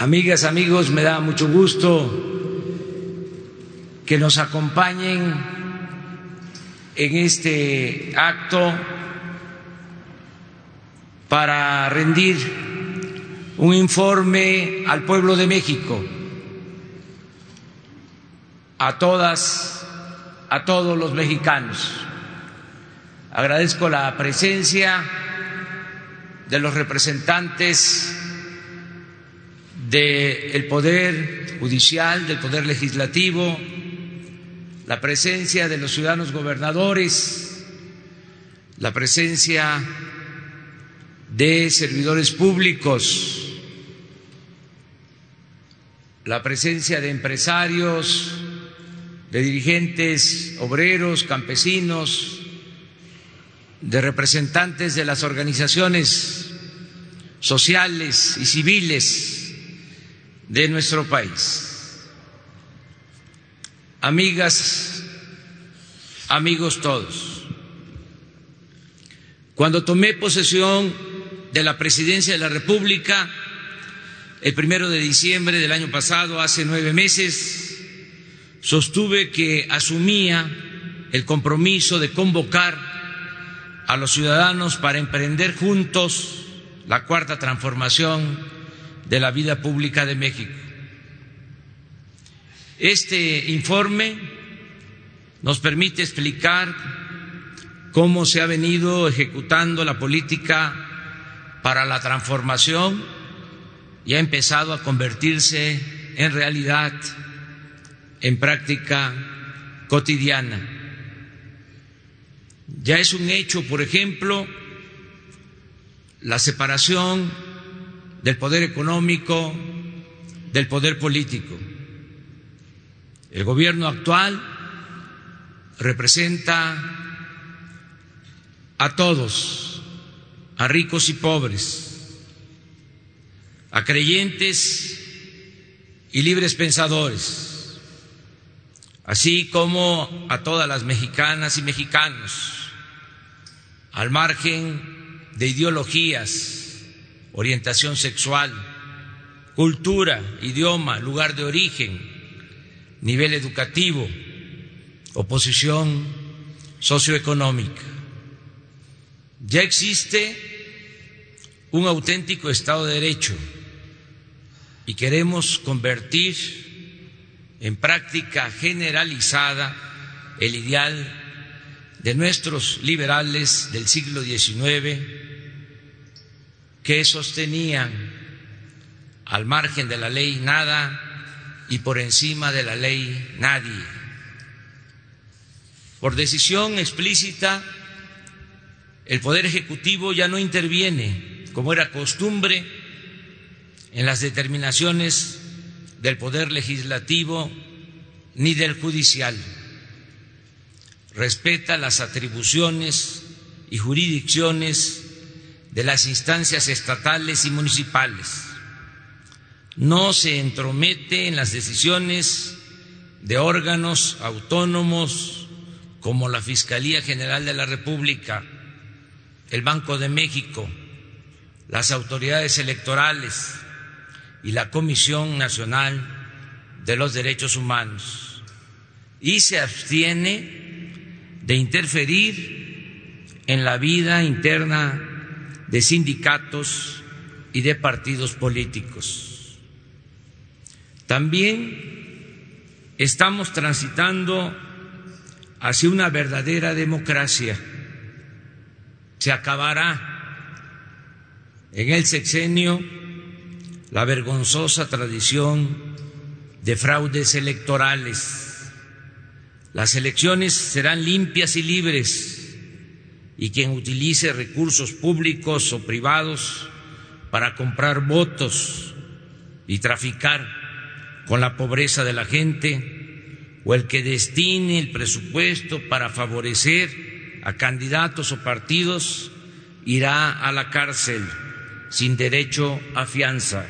Amigas, amigos, me da mucho gusto que nos acompañen en este acto para rendir un informe al pueblo de México, a todas, a todos los mexicanos. Agradezco la presencia de los representantes del Poder Judicial, del Poder Legislativo, la presencia de los ciudadanos gobernadores, la presencia de servidores públicos, la presencia de empresarios, de dirigentes obreros, campesinos, de representantes de las organizaciones sociales y civiles de nuestro país. Amigas, amigos todos, cuando tomé posesión de la presidencia de la República, el primero de diciembre del año pasado, hace nueve meses, sostuve que asumía el compromiso de convocar a los ciudadanos para emprender juntos la cuarta transformación de la vida pública de México. Este informe nos permite explicar cómo se ha venido ejecutando la política para la transformación y ha empezado a convertirse en realidad, en práctica cotidiana. Ya es un hecho, por ejemplo, la separación del poder económico del poder político. El gobierno actual representa a todos, a ricos y pobres, a creyentes y libres pensadores, así como a todas las mexicanas y mexicanos, al margen de ideologías, orientación sexual, cultura, idioma, lugar de origen, nivel educativo o posición socioeconómica. Ya existe un auténtico Estado de Derecho y queremos convertir en práctica generalizada el ideal de nuestros liberales del siglo XIX que sostenían al margen de la ley nada y por encima de la ley nadie. Por decisión explícita, el Poder Ejecutivo ya no interviene, como era costumbre, en las determinaciones del Poder Legislativo ni del Judicial. Respeta las atribuciones y jurisdicciones de las instancias estatales y municipales. No se entromete en las decisiones de órganos autónomos como la Fiscalía General de la República, el Banco de México, las autoridades electorales y la Comisión Nacional de los Derechos Humanos. Y se abstiene de interferir en la vida interna de sindicatos y de partidos políticos. También estamos transitando hacia una verdadera democracia. Se acabará en el sexenio la vergonzosa tradición de fraudes electorales. Las elecciones serán limpias y libres y quien utilice recursos públicos o privados para comprar votos y traficar con la pobreza de la gente o el que destine el presupuesto para favorecer a candidatos o partidos irá a la cárcel sin derecho a fianza.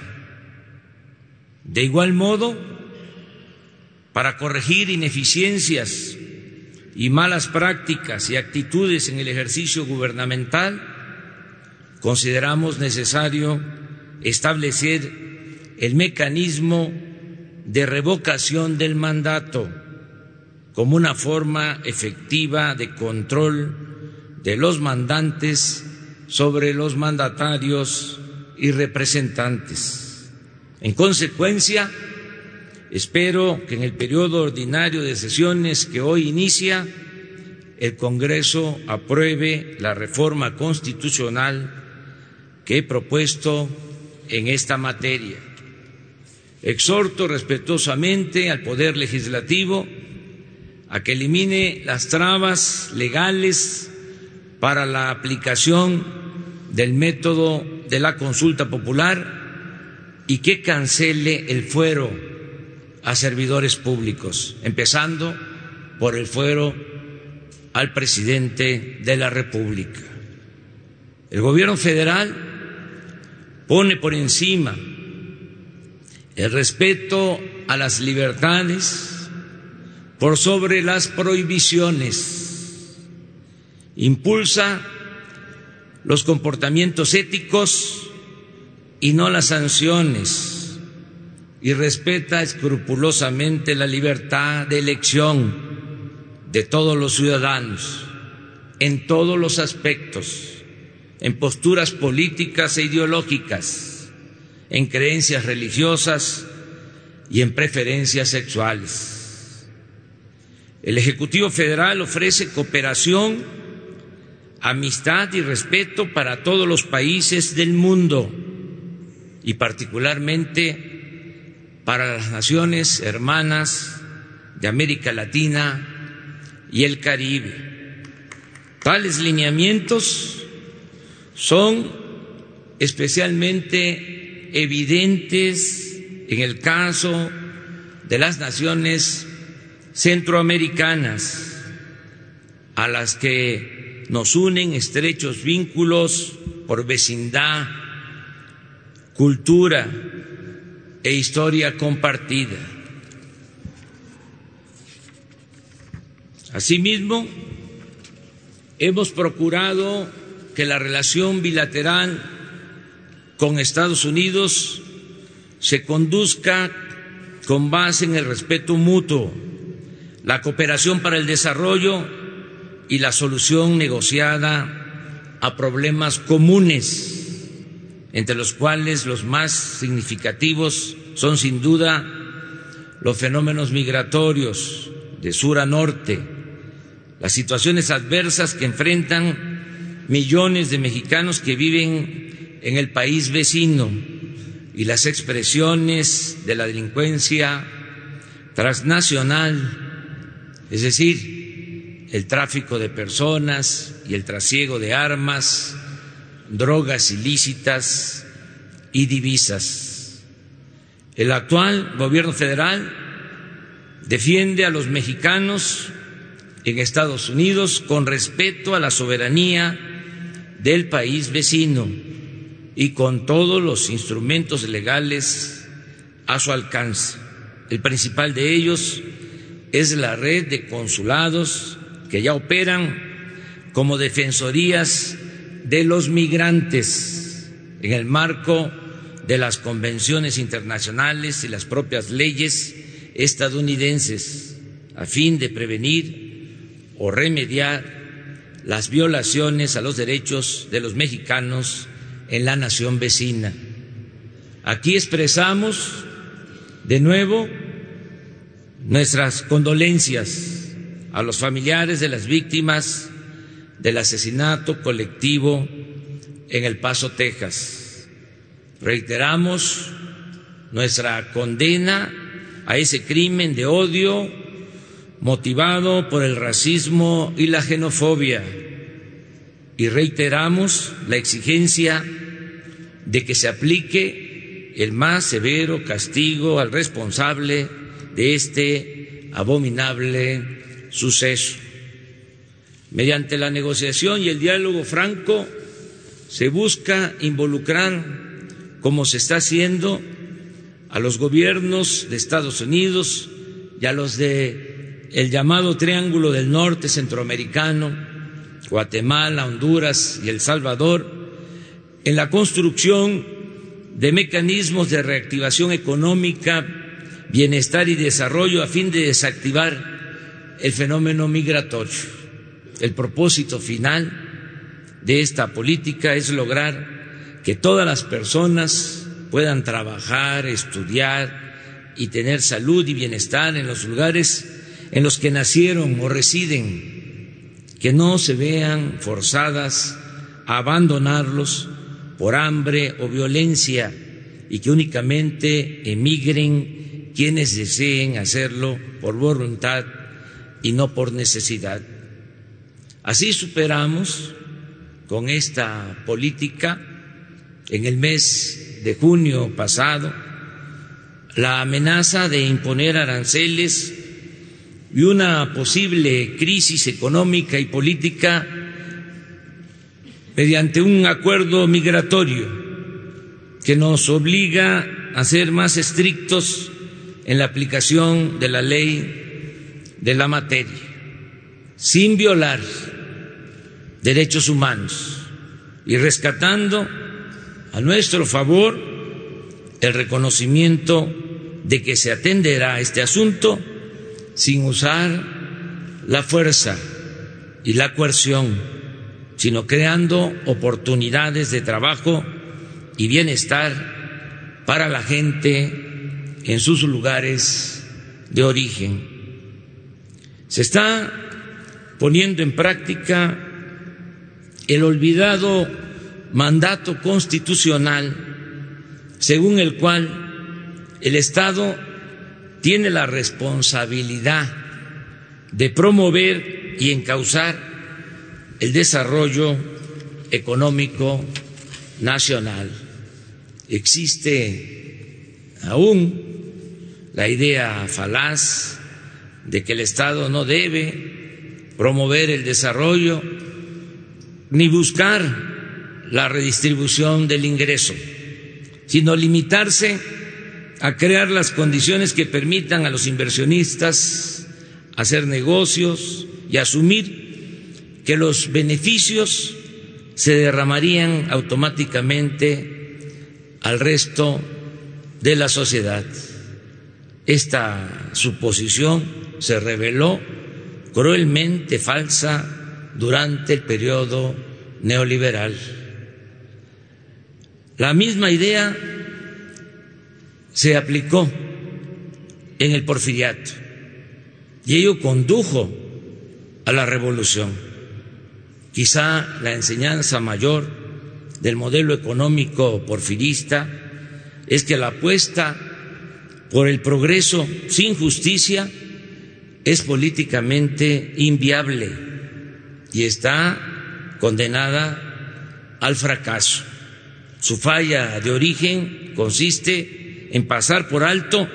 De igual modo, para corregir ineficiencias y malas prácticas y actitudes en el ejercicio gubernamental, consideramos necesario establecer el mecanismo de revocación del mandato como una forma efectiva de control de los mandantes sobre los mandatarios y representantes. En consecuencia, espero que en el periodo ordinario de sesiones que hoy inicia, el Congreso apruebe la reforma constitucional que he propuesto en esta materia. Exhorto respetuosamente al Poder Legislativo a que elimine las trabas legales para la aplicación del método de la consulta popular y que cancele el fuero a servidores públicos, empezando por el fuero al presidente de la República. El gobierno federal pone por encima el respeto a las libertades por sobre las prohibiciones, impulsa los comportamientos éticos y no las sanciones, y respeta escrupulosamente la libertad de elección de todos los ciudadanos en todos los aspectos, en posturas políticas e ideológicas, en creencias religiosas y en preferencias sexuales. El Ejecutivo Federal ofrece cooperación, amistad y respeto para todos los países del mundo y particularmente para las naciones hermanas de América Latina y el Caribe. Tales lineamientos son especialmente evidentes en el caso de las naciones centroamericanas, a las que nos unen estrechos vínculos por vecindad, cultura e historia compartida. Asimismo, hemos procurado que la relación bilateral con Estados Unidos se conduzca con base en el respeto mutuo, la cooperación para el desarrollo y la solución negociada a problemas comunes, entre los cuales los más significativos son sin duda los fenómenos migratorios de sur a norte, las situaciones adversas que enfrentan millones de mexicanos que viven en el país vecino y las expresiones de la delincuencia transnacional, es decir, el tráfico de personas y el trasiego de armas, drogas ilícitas y divisas. El actual gobierno federal defiende a los mexicanos en Estados Unidos con respeto a la soberanía del país vecino y con todos los instrumentos legales a su alcance. El principal de ellos es la red de consulados que ya operan como defensorías de los migrantes en el marco de las convenciones internacionales y las propias leyes estadounidenses a fin de prevenir o remediar las violaciones a los derechos de los mexicanos en la nación vecina. Aquí expresamos de nuevo nuestras condolencias a los familiares de las víctimas del asesinato colectivo en El Paso, Texas. Reiteramos nuestra condena a ese crimen de odio motivado por el racismo y la xenofobia y reiteramos la exigencia de que se aplique el más severo castigo al responsable de este abominable suceso. Mediante la negociación y el diálogo franco se busca involucrar, como se está haciendo, a los gobiernos de Estados Unidos y a los de el llamado Triángulo del Norte Centroamericano, Guatemala, Honduras y El Salvador, en la construcción de mecanismos de reactivación económica, bienestar y desarrollo a fin de desactivar el fenómeno migratorio. El propósito final de esta política es lograr que todas las personas puedan trabajar, estudiar y tener salud y bienestar en los lugares en los que nacieron o residen, que no se vean forzadas a abandonarlos por hambre o violencia y que únicamente emigren quienes deseen hacerlo por voluntad y no por necesidad. Así superamos con esta política en el mes de junio pasado la amenaza de imponer aranceles y una posible crisis económica y política mediante un acuerdo migratorio que nos obliga a ser más estrictos en la aplicación de la ley de la materia, sin violar derechos humanos y rescatando a nuestro favor el reconocimiento de que se atenderá este asunto sin usar la fuerza y la coerción, sino creando oportunidades de trabajo y bienestar para la gente en sus lugares de origen. Se está poniendo en práctica el olvidado mandato constitucional según el cual el Estado tiene la responsabilidad de promover y encauzar el desarrollo económico nacional. Existe aún la idea falaz de que el Estado no debe promover el desarrollo ni buscar la redistribución del ingreso, sino limitarse a crear las condiciones que permitan a los inversionistas hacer negocios y asumir que los beneficios se derramarían automáticamente al resto de la sociedad. Esta suposición se reveló cruelmente falsa durante el periodo neoliberal. La misma idea se aplicó en el porfiriato y ello condujo a la revolución. Quizá la enseñanza mayor del modelo económico porfirista es que la apuesta por el progreso sin justicia es políticamente inviable y está condenada al fracaso. Su falla de origen consiste en pasar por alto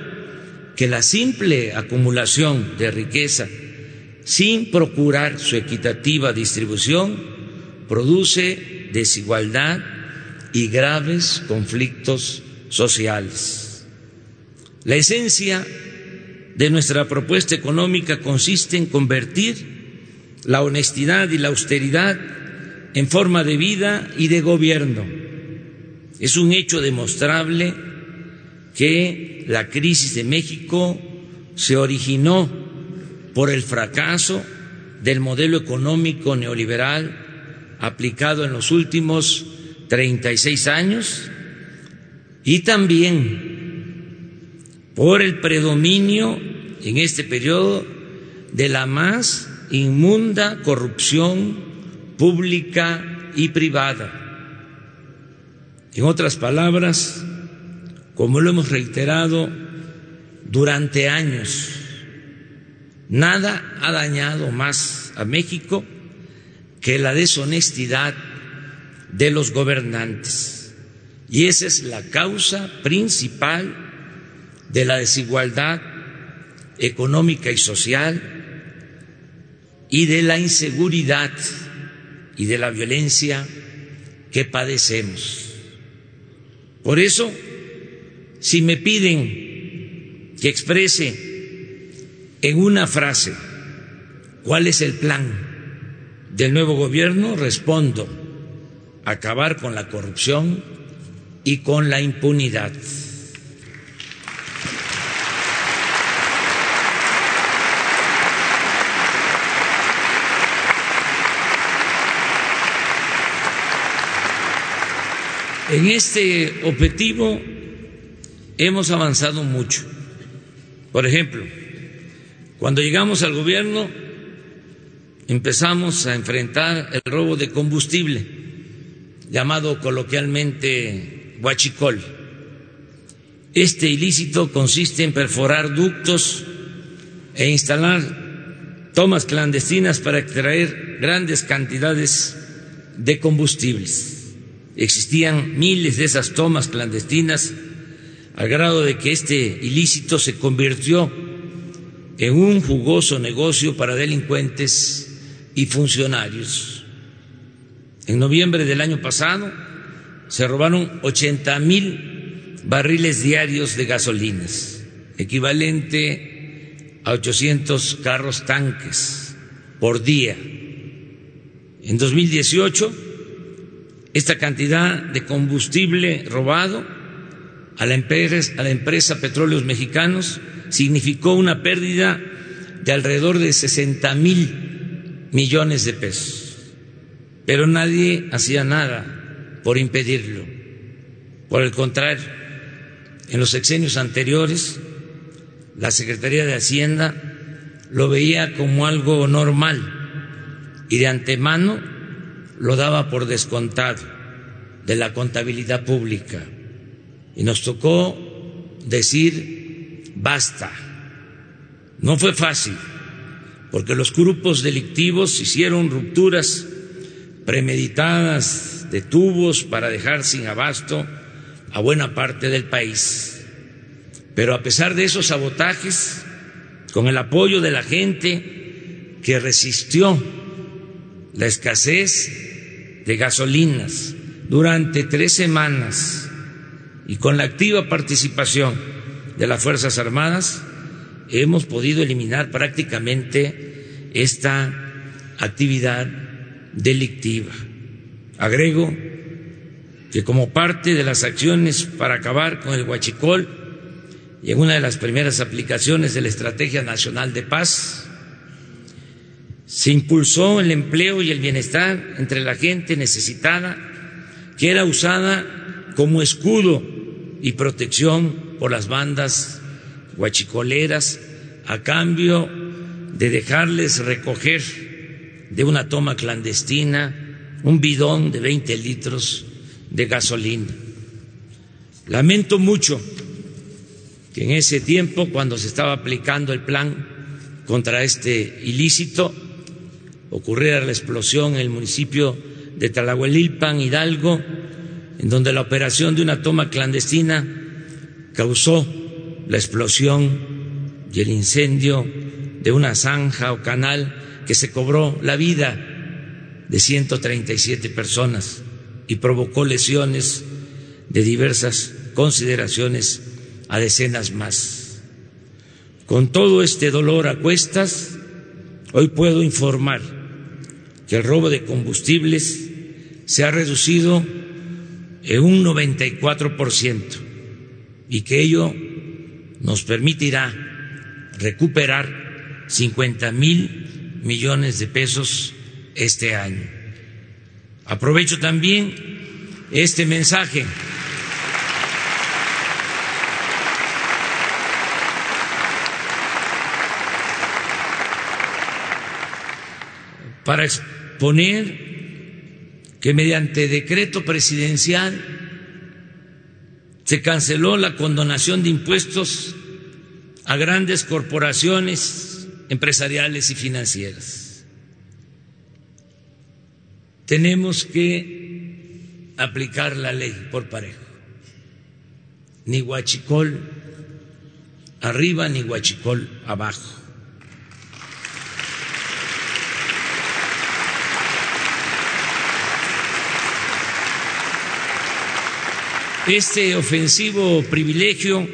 que la simple acumulación de riqueza sin procurar su equitativa distribución produce desigualdad y graves conflictos sociales. La esencia de nuestra propuesta económica consiste en convertir la honestidad y la austeridad en forma de vida y de gobierno. Es un hecho demostrable que la crisis de México se originó por el fracaso del modelo económico neoliberal aplicado en los últimos 36 años y también por el predominio en este periodo de la más inmunda corrupción pública y privada. En otras palabras, como lo hemos reiterado durante años, nada ha dañado más a México que la deshonestidad de los gobernantes. Y esa es la causa principal de la desigualdad económica y social y de la inseguridad y de la violencia que padecemos. Por eso, si me piden que exprese en una frase cuál es el plan del nuevo gobierno, respondo, acabar con la corrupción, y con la impunidad. En este objetivo hemos avanzado mucho. Por ejemplo, cuando llegamos al gobierno empezamos a enfrentar el robo de combustible, llamado coloquialmente huachicol. Este ilícito consiste en perforar ductos e instalar tomas clandestinas para extraer grandes cantidades de combustibles. Existían miles de esas tomas clandestinas al grado de que este ilícito se convirtió en un jugoso negocio para delincuentes y funcionarios. En noviembre del año pasado se robaron 80 mil barriles diarios de gasolinas, equivalente a 800 carros tanques por día. En 2018 esta cantidad de combustible robado a la empresa, a la empresa Petróleos Mexicanos significó una pérdida de alrededor de 60 mil millones de pesos. Pero nadie hacía nada por impedirlo. Por el contrario, en los sexenios anteriores, la Secretaría de Hacienda lo veía como algo normal y de antemano lo daba por descontado de la contabilidad pública y nos tocó decir basta. No fue fácil, porque los grupos delictivos hicieron rupturas premeditadas de tubos para dejar sin abasto a buena parte del país. Pero a pesar de esos sabotajes, con el apoyo de la gente que resistió la escasez de gasolinas durante tres semanas y con la activa participación de las Fuerzas Armadas hemos podido eliminar prácticamente esta actividad delictiva. Agrego que como parte de las acciones para acabar con el huachicol y en una de las primeras aplicaciones de la Estrategia Nacional de Paz, se impulsó el empleo y el bienestar entre la gente necesitada, que era usada como escudo y protección por las bandas guachicoleras a cambio de dejarles recoger de una toma clandestina un bidón de 20 litros de gasolina. Lamento mucho que en ese tiempo, cuando se estaba aplicando el plan contra este ilícito, ocurriera la explosión en el municipio de Talahuelilpan, Hidalgo, en donde la operación de una toma clandestina causó la explosión y el incendio de una zanja o canal que se cobró la vida de 137 personas y provocó lesiones de diversas consideraciones a decenas más. Con todo este dolor a cuestas, hoy puedo informar que el robo de combustibles se ha reducido en un 94% y que ello nos permitirá recuperar 50 mil millones de pesos este año. Aprovecho también este mensaje para poner que mediante decreto presidencial se canceló la condonación de impuestos a grandes corporaciones empresariales y financieras. Tenemos que aplicar la ley por parejo. Ni guachicol arriba ni guachicol abajo. Este ofensivo privilegio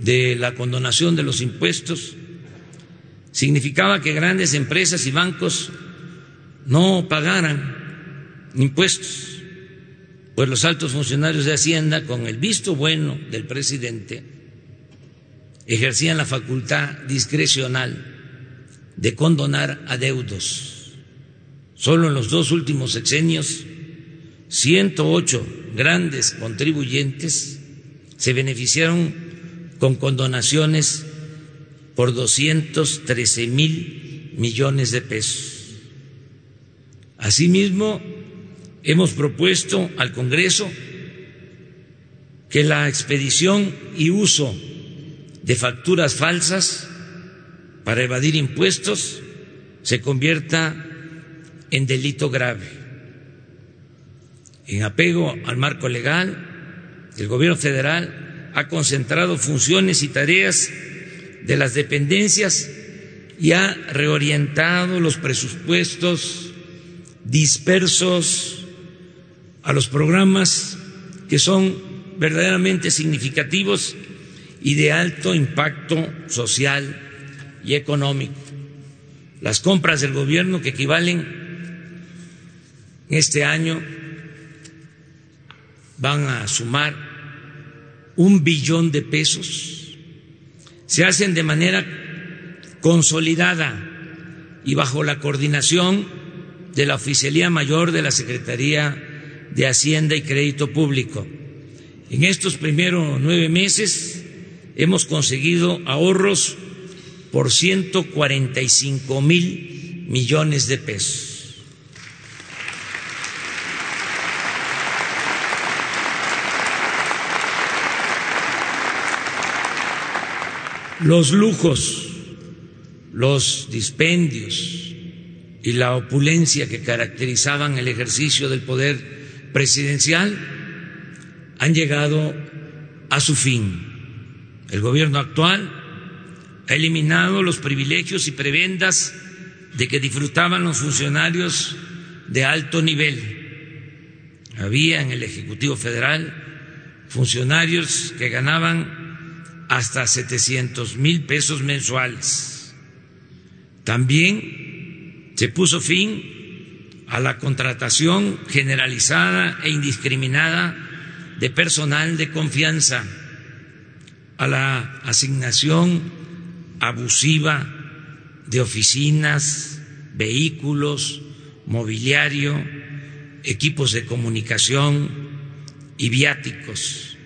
de la condonación de los impuestos significaba que grandes empresas y bancos no pagaran impuestos pues los altos funcionarios de Hacienda, con el visto bueno del presidente, ejercían la facultad discrecional de condonar adeudos. Solo en los dos últimos sexenios, 108 grandes contribuyentes se beneficiaron con condonaciones por 213 mil millones de pesos. Asimismo, hemos propuesto al Congreso que la expedición y uso de facturas falsas para evadir impuestos se convierta en delito grave. En apego al marco legal, el Gobierno federal ha concentrado funciones y tareas de las dependencias y ha reorientado los presupuestos dispersos a los programas que son verdaderamente significativos y de alto impacto social y económico. Las compras del gobierno que equivalen este año van a sumar un billón de pesos. Se hacen de manera consolidada y bajo la coordinación de la Oficialía Mayor de la Secretaría de Hacienda y Crédito Público. En estos primeros nueve meses hemos conseguido ahorros por 145 mil millones de pesos. Los lujos, los dispendios y la opulencia que caracterizaban el ejercicio del poder presidencial han llegado a su fin. El gobierno actual ha eliminado los privilegios y prebendas de que disfrutaban los funcionarios de alto nivel. Había en el Ejecutivo Federal funcionarios que ganaban hasta 700 mil pesos mensuales. También se puso fin a la contratación generalizada e indiscriminada de personal de confianza, a la asignación abusiva de oficinas, vehículos, mobiliario, equipos de comunicación y viáticos.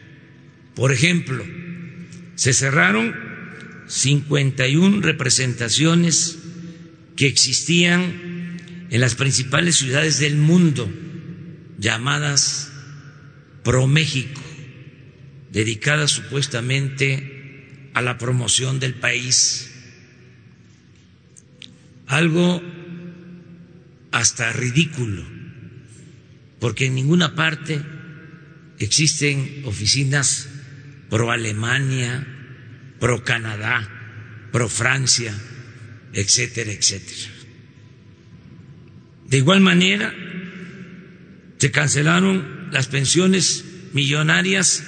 Por ejemplo, se cerraron 51 representaciones que existían en las principales ciudades del mundo llamadas Pro México, dedicadas supuestamente a la promoción del país. Algo hasta ridículo, porque en ninguna parte existen oficinas pro Alemania, pro Canadá, pro Francia, etcétera, etcétera. De igual manera, se cancelaron las pensiones millonarias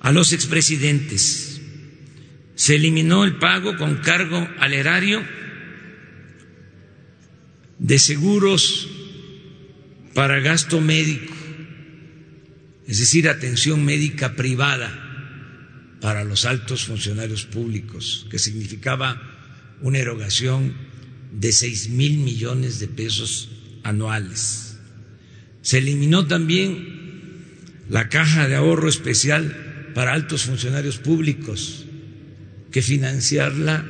a los expresidentes. Se eliminó el pago con cargo al erario de seguros para gasto médico, es decir, atención médica privada para los altos funcionarios públicos, que significaba una erogación de seis mil millones de pesos anuales. Se eliminó también la caja de ahorro especial para altos funcionarios públicos, que financiarla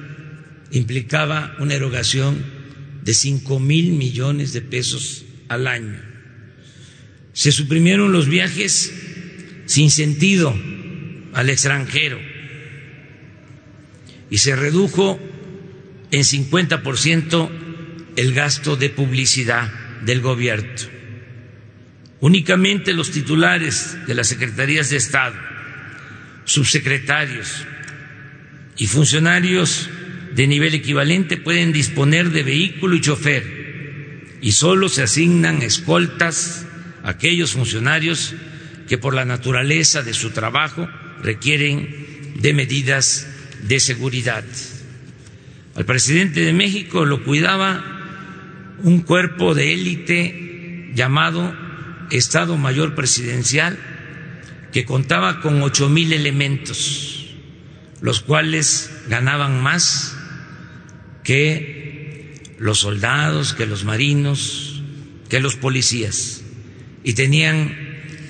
implicaba una erogación de cinco mil millones de pesos al año. Se suprimieron los viajes sin sentido al extranjero y se redujo en 50% el gasto de publicidad del gobierno. Únicamente los titulares de las secretarías de Estado, subsecretarios y funcionarios de nivel equivalente pueden disponer de vehículo y chofer y solo se asignan escoltas aquellos funcionarios que por la naturaleza de su trabajo requieren de medidas de seguridad. Al presidente de México lo cuidaba un cuerpo de élite llamado Estado Mayor Presidencial que contaba con ocho mil elementos, los cuales ganaban más que los soldados, que los marinos, que los policías, y tenían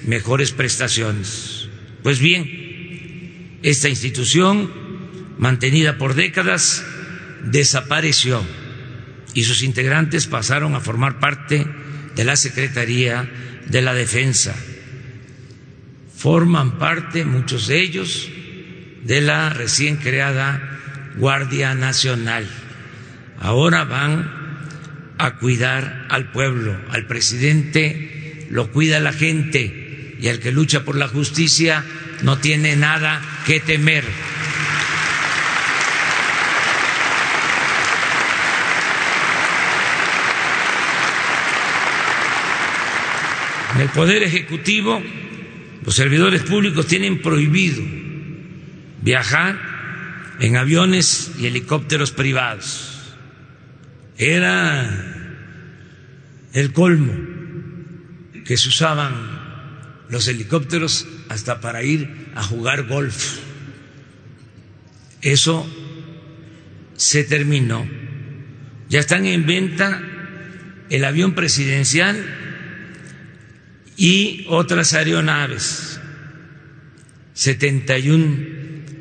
mejores prestaciones. Pues bien, esta institución, mantenida por décadas, desapareció y sus integrantes pasaron a formar parte de la Secretaría de la Defensa. Forman parte, muchos de ellos, de la recién creada Guardia Nacional. Ahora van a cuidar al pueblo, al presidente lo cuida la gente y al que lucha por la justicia no tiene nada que temer. En el Poder Ejecutivo, los servidores públicos tienen prohibido viajar en aviones y helicópteros privados. Era el colmo que se usaban los helicópteros hasta para ir a jugar golf. Eso se terminó. Ya están en venta el avión presidencial y otras aeronaves, 71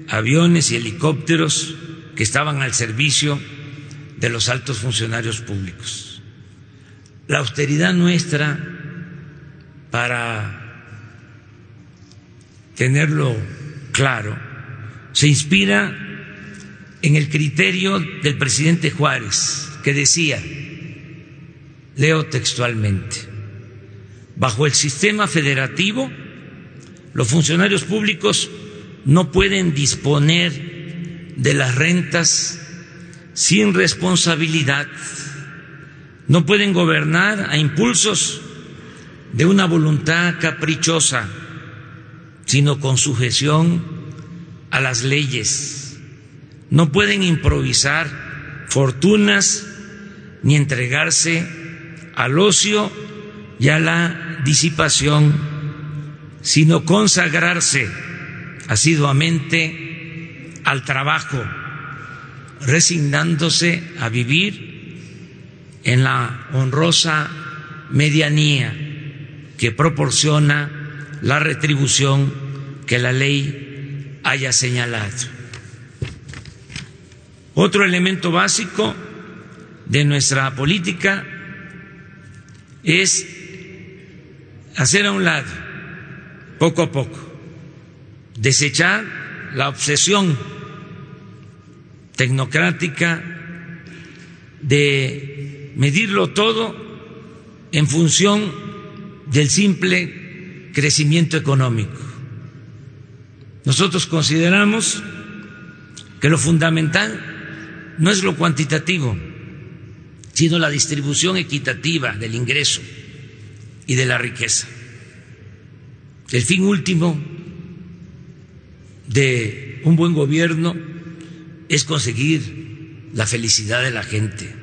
aviones y helicópteros que estaban al servicio de los altos funcionarios públicos. La austeridad nuestra, para tenerlo claro, se inspira en el criterio del presidente Juárez, que decía, leo textualmente, Bajo el sistema federativo, los funcionarios públicos no pueden disponer de las rentas sin responsabilidad, no pueden gobernar a impulsos de una voluntad caprichosa, sino con sujeción a las leyes. No pueden improvisar fortunas ni entregarse al ocio y a la disipación, sino consagrarse asiduamente al trabajo, resignándose a vivir en la honrosa medianía que proporciona la retribución que la ley haya señalado. Otro elemento básico de nuestra política es hacer a un lado, poco a poco, desechar la obsesión tecnocrática de medirlo todo en función del simple crecimiento económico. Nosotros consideramos que lo fundamental no es lo cuantitativo, sino la distribución equitativa del ingreso y de la riqueza. El fin último de un buen gobierno es conseguir la felicidad de la gente.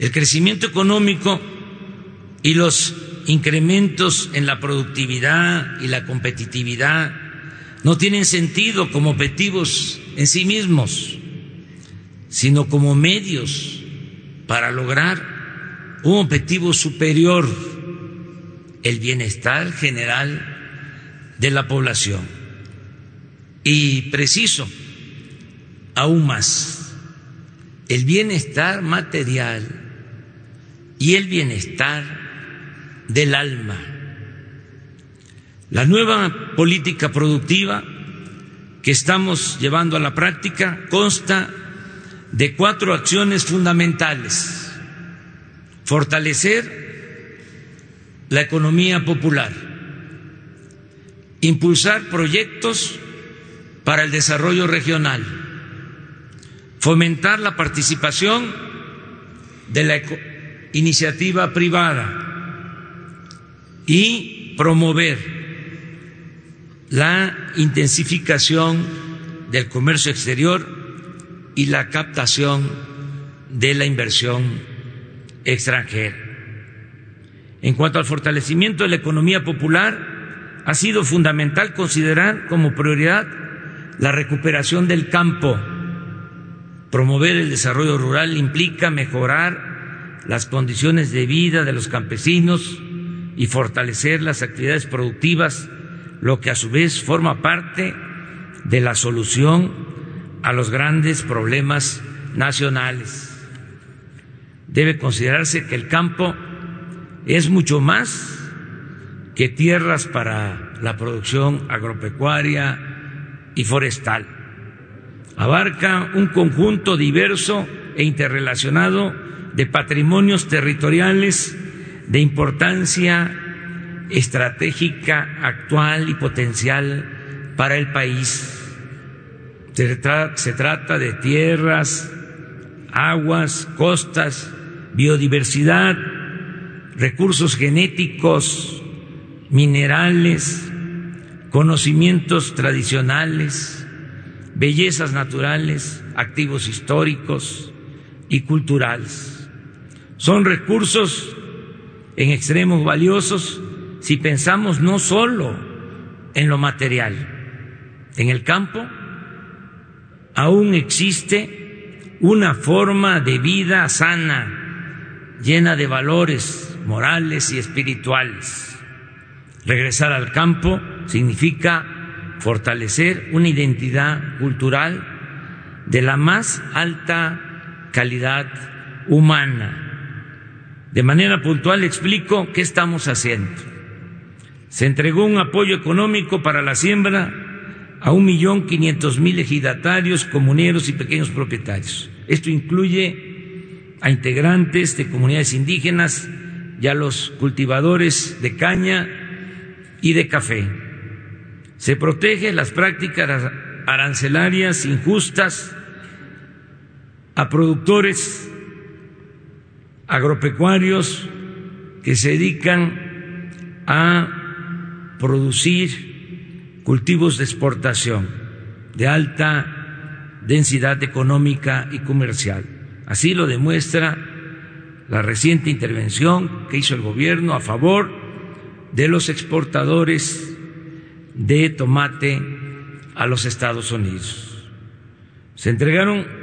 El crecimiento económico y los incrementos en la productividad y la competitividad no tienen sentido como objetivos en sí mismos, sino como medios para lograr un objetivo superior el bienestar general de la población. Y preciso, aún más, el bienestar material y el bienestar del alma. La nueva política productiva que estamos llevando a la práctica consta de cuatro acciones fundamentales. Fortalecer la economía popular, impulsar proyectos para el desarrollo regional, fomentar la participación de la iniciativa privada y promover la intensificación del comercio exterior y la captación de la inversión extranjera. En cuanto al fortalecimiento de la economía popular, ha sido fundamental considerar como prioridad la recuperación del campo. Promover el desarrollo rural implica mejorar las condiciones de vida de los campesinos y fortalecer las actividades productivas, lo que a su vez forma parte de la solución a los grandes problemas nacionales. Debe considerarse que el campo es mucho más que tierras para la producción agropecuaria y forestal. Abarca un conjunto diverso e interrelacionado de patrimonios territoriales de importancia estratégica actual y potencial para el país. Se, trata de tierras, aguas, costas, biodiversidad, recursos genéticos, minerales, conocimientos tradicionales, bellezas naturales, activos históricos y culturales. Son recursos en extremos valiosos si pensamos no solo en lo material. En el campo aún existe una forma de vida sana llena de valores morales y espirituales. Regresar al campo significa fortalecer una identidad cultural de la más alta calidad humana. De manera puntual explico qué estamos haciendo. Se entregó un apoyo económico para la siembra a un millón quinientos mil ejidatarios, comuneros y pequeños propietarios. Esto incluye a integrantes de comunidades indígenas y a los cultivadores de caña y de café. Se protege las prácticas arancelarias injustas a productores agropecuarios que se dedican a producir cultivos de exportación de alta densidad económica y comercial. Así lo demuestra la reciente intervención que hizo el gobierno a favor de los exportadores de tomate a los Estados Unidos. Se entregaron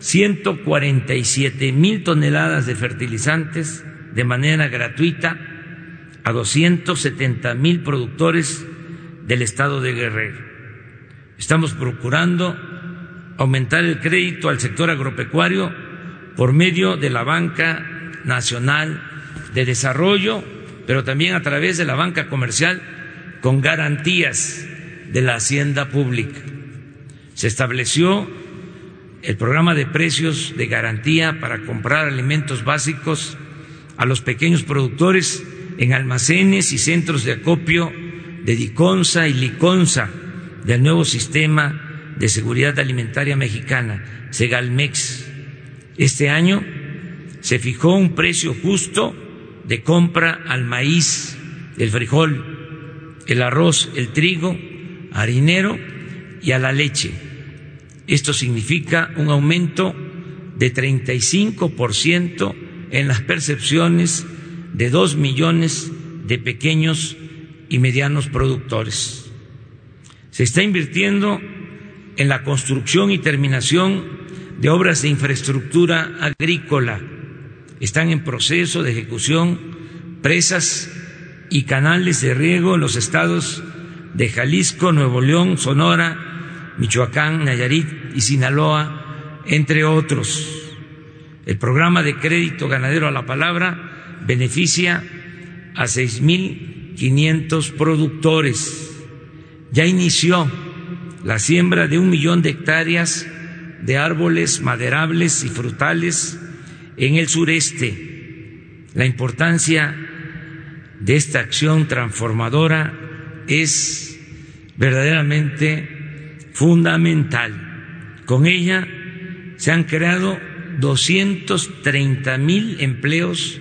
147 mil toneladas de fertilizantes de manera gratuita a 270 mil productores del estado de Guerrero. Estamos procurando aumentar el crédito al sector agropecuario por medio de la Banca Nacional de Desarrollo, pero también a través de la banca comercial con garantías de la hacienda pública. Se estableció el programa de precios de garantía para comprar alimentos básicos a los pequeños productores en almacenes y centros de acopio de Diconsa y Liconsa del nuevo sistema de seguridad alimentaria mexicana, Segalmex. Este año se fijó un precio justo de compra al maíz, el frijol, el arroz, el trigo, harinero y a la leche. Esto significa un aumento de 35% en las percepciones de dos millones de pequeños y medianos productores. Se está invirtiendo en la construcción y terminación de obras de infraestructura agrícola. Están en proceso de ejecución presas y canales de riego en los estados de Jalisco, Nuevo León, Sonora, Michoacán, Nayarit y Sinaloa, entre otros. El programa de crédito ganadero a la palabra beneficia a 6.500 productores. Ya inició la siembra de un millón de hectáreas de árboles maderables y frutales en el sureste. La importancia de esta acción transformadora es verdaderamente fundamental. Con ella se han creado 230 mil empleos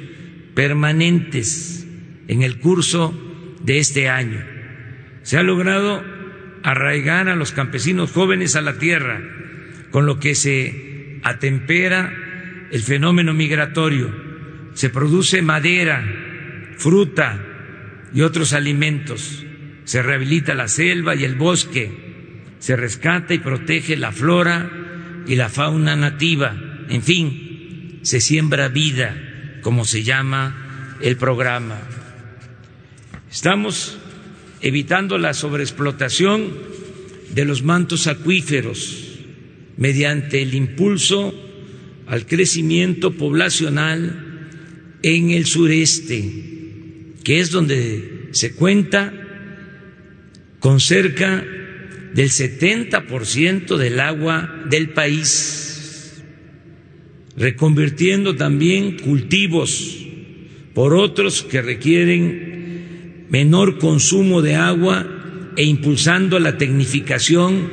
permanentes en el curso de este año. Se ha logrado arraigar a los campesinos jóvenes a la tierra con lo que se atempera el fenómeno migratorio, se produce madera fruta y otros alimentos, se rehabilita la selva y el bosque, se rescata y protege la flora y la fauna nativa, en fin, se siembra vida, como se llama el programa. Estamos evitando la sobreexplotación de los mantos acuíferos mediante el impulso al crecimiento poblacional en el sureste, que es donde se cuenta con cerca del 70% del agua del país, reconvirtiendo también cultivos por otros que requieren menor consumo de agua e impulsando la tecnificación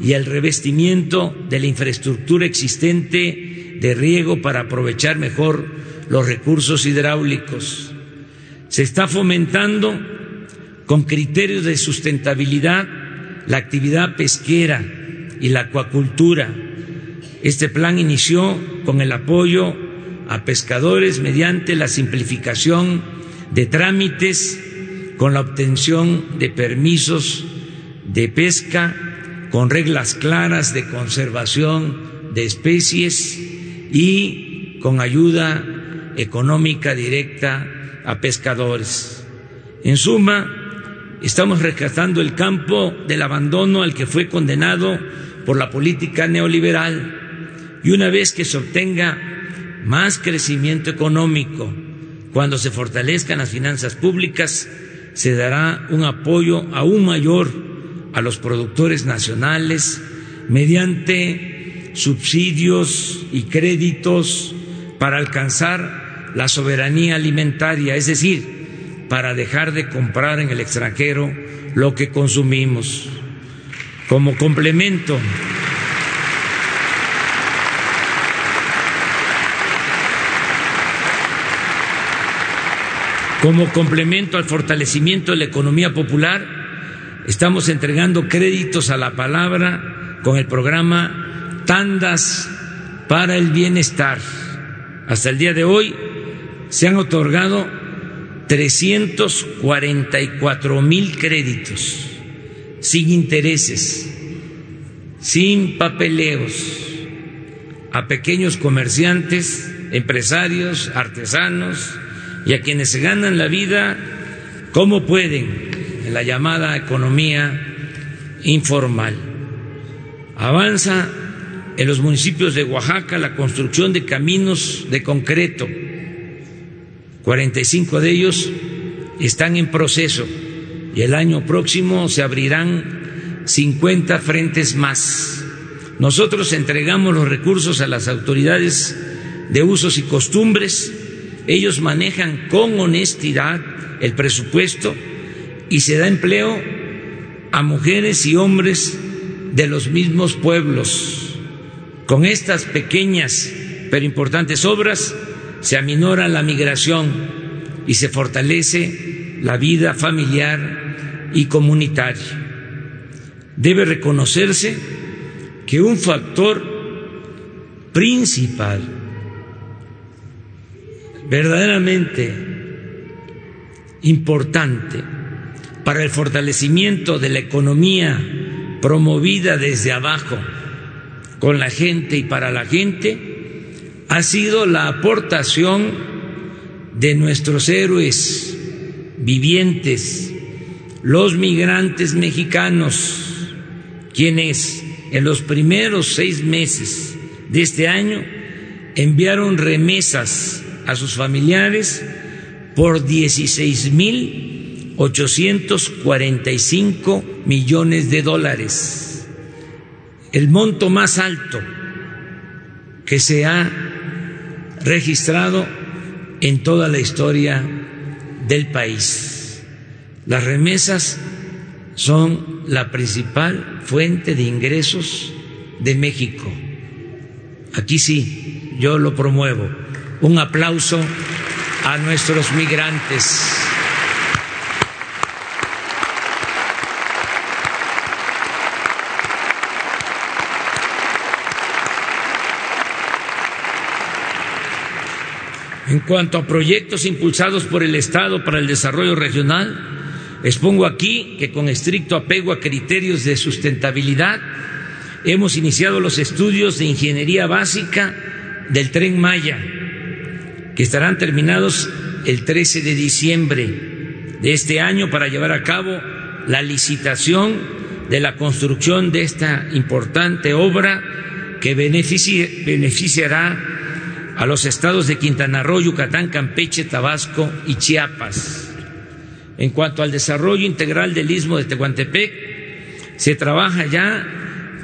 y el revestimiento de la infraestructura existente de riego para aprovechar mejor los recursos hidráulicos. Se está fomentando con criterios de sustentabilidad la actividad pesquera y la acuacultura. Este plan inició con el apoyo a pescadores mediante la simplificación de trámites con la obtención de permisos de pesca con reglas claras de conservación de especies y con ayuda económica directa a pescadores. En suma, estamos rescatando el campo del abandono al que fue condenado por la política neoliberal. Y una vez que se obtenga más crecimiento económico, cuando se fortalezcan las finanzas públicas, se dará un apoyo aún mayor a los productores nacionales mediante subsidios y créditos para alcanzar la soberanía alimentaria, es decir, para dejar de comprar en el extranjero lo que consumimos. Como complemento, Como complemento al fortalecimiento de la economía popular, estamos entregando créditos a la palabra con el programa Tandas para el Bienestar. Hasta el día de hoy se han otorgado 344 mil créditos sin intereses, sin papeleos, a pequeños comerciantes, empresarios, artesanos, y a quienes se ganan la vida como pueden en la llamada economía informal. Avanza en los municipios de Oaxaca la construcción de caminos de concreto. 45 de ellos están en proceso y el año próximo se abrirán 50 frentes más. Nosotros entregamos los recursos a las autoridades de usos y costumbres ellos manejan con honestidad el presupuesto y se da empleo a mujeres y hombres de los mismos pueblos. Con estas pequeñas pero importantes obras se aminora la migración y se fortalece la vida familiar y comunitaria. Debe reconocerse que un factor principal verdaderamente importante para el fortalecimiento de la economía promovida desde abajo con la gente y para la gente ha sido la aportación de nuestros héroes vivientes, los migrantes mexicanos, quienes en los primeros seis meses de este año enviaron remesas a sus familiares por 16.845 millones de dólares, el monto más alto que se ha registrado en toda la historia del país. Las remesas son la principal fuente de ingresos de México. Aquí sí, yo lo promuevo un aplauso a nuestros migrantes. En cuanto a proyectos impulsados por el Estado para el desarrollo regional, expongo aquí que con estricto apego a criterios de sustentabilidad hemos iniciado los estudios de ingeniería básica del tren Maya, que estarán terminados el 13 de diciembre de este año para llevar a cabo la licitación de la construcción de esta importante obra que beneficiará a los estados de Quintana Roo, Yucatán, Campeche, Tabasco y Chiapas. En cuanto al desarrollo integral del istmo de Tehuantepec, se trabaja ya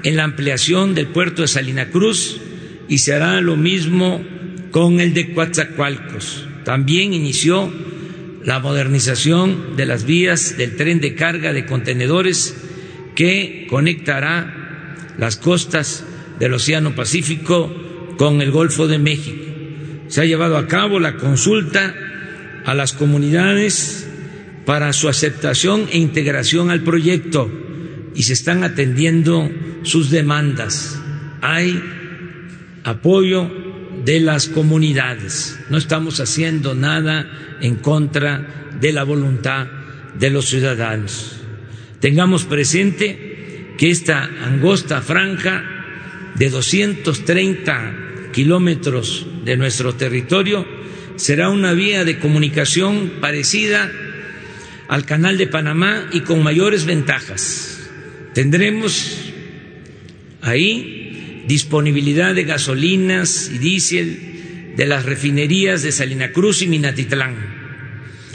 en la ampliación del puerto de Salina Cruz y se hará lo mismo con el de Coatzacoalcos. También inició la modernización de las vías del tren de carga de contenedores que conectará las costas del Océano Pacífico con el Golfo de México se ha llevado a cabo la consulta a las comunidades para su aceptación e integración al proyecto y se están atendiendo sus demandas. Hay apoyo de las comunidades. No estamos haciendo nada en contra de la voluntad de los ciudadanos. Tengamos presente que esta angosta franja de 230 kilómetros de nuestro territorio será una vía de comunicación parecida al canal de Panamá y con mayores ventajas. Tendremos ahí disponibilidad de gasolinas y diésel de las refinerías de Salina Cruz y Minatitlán.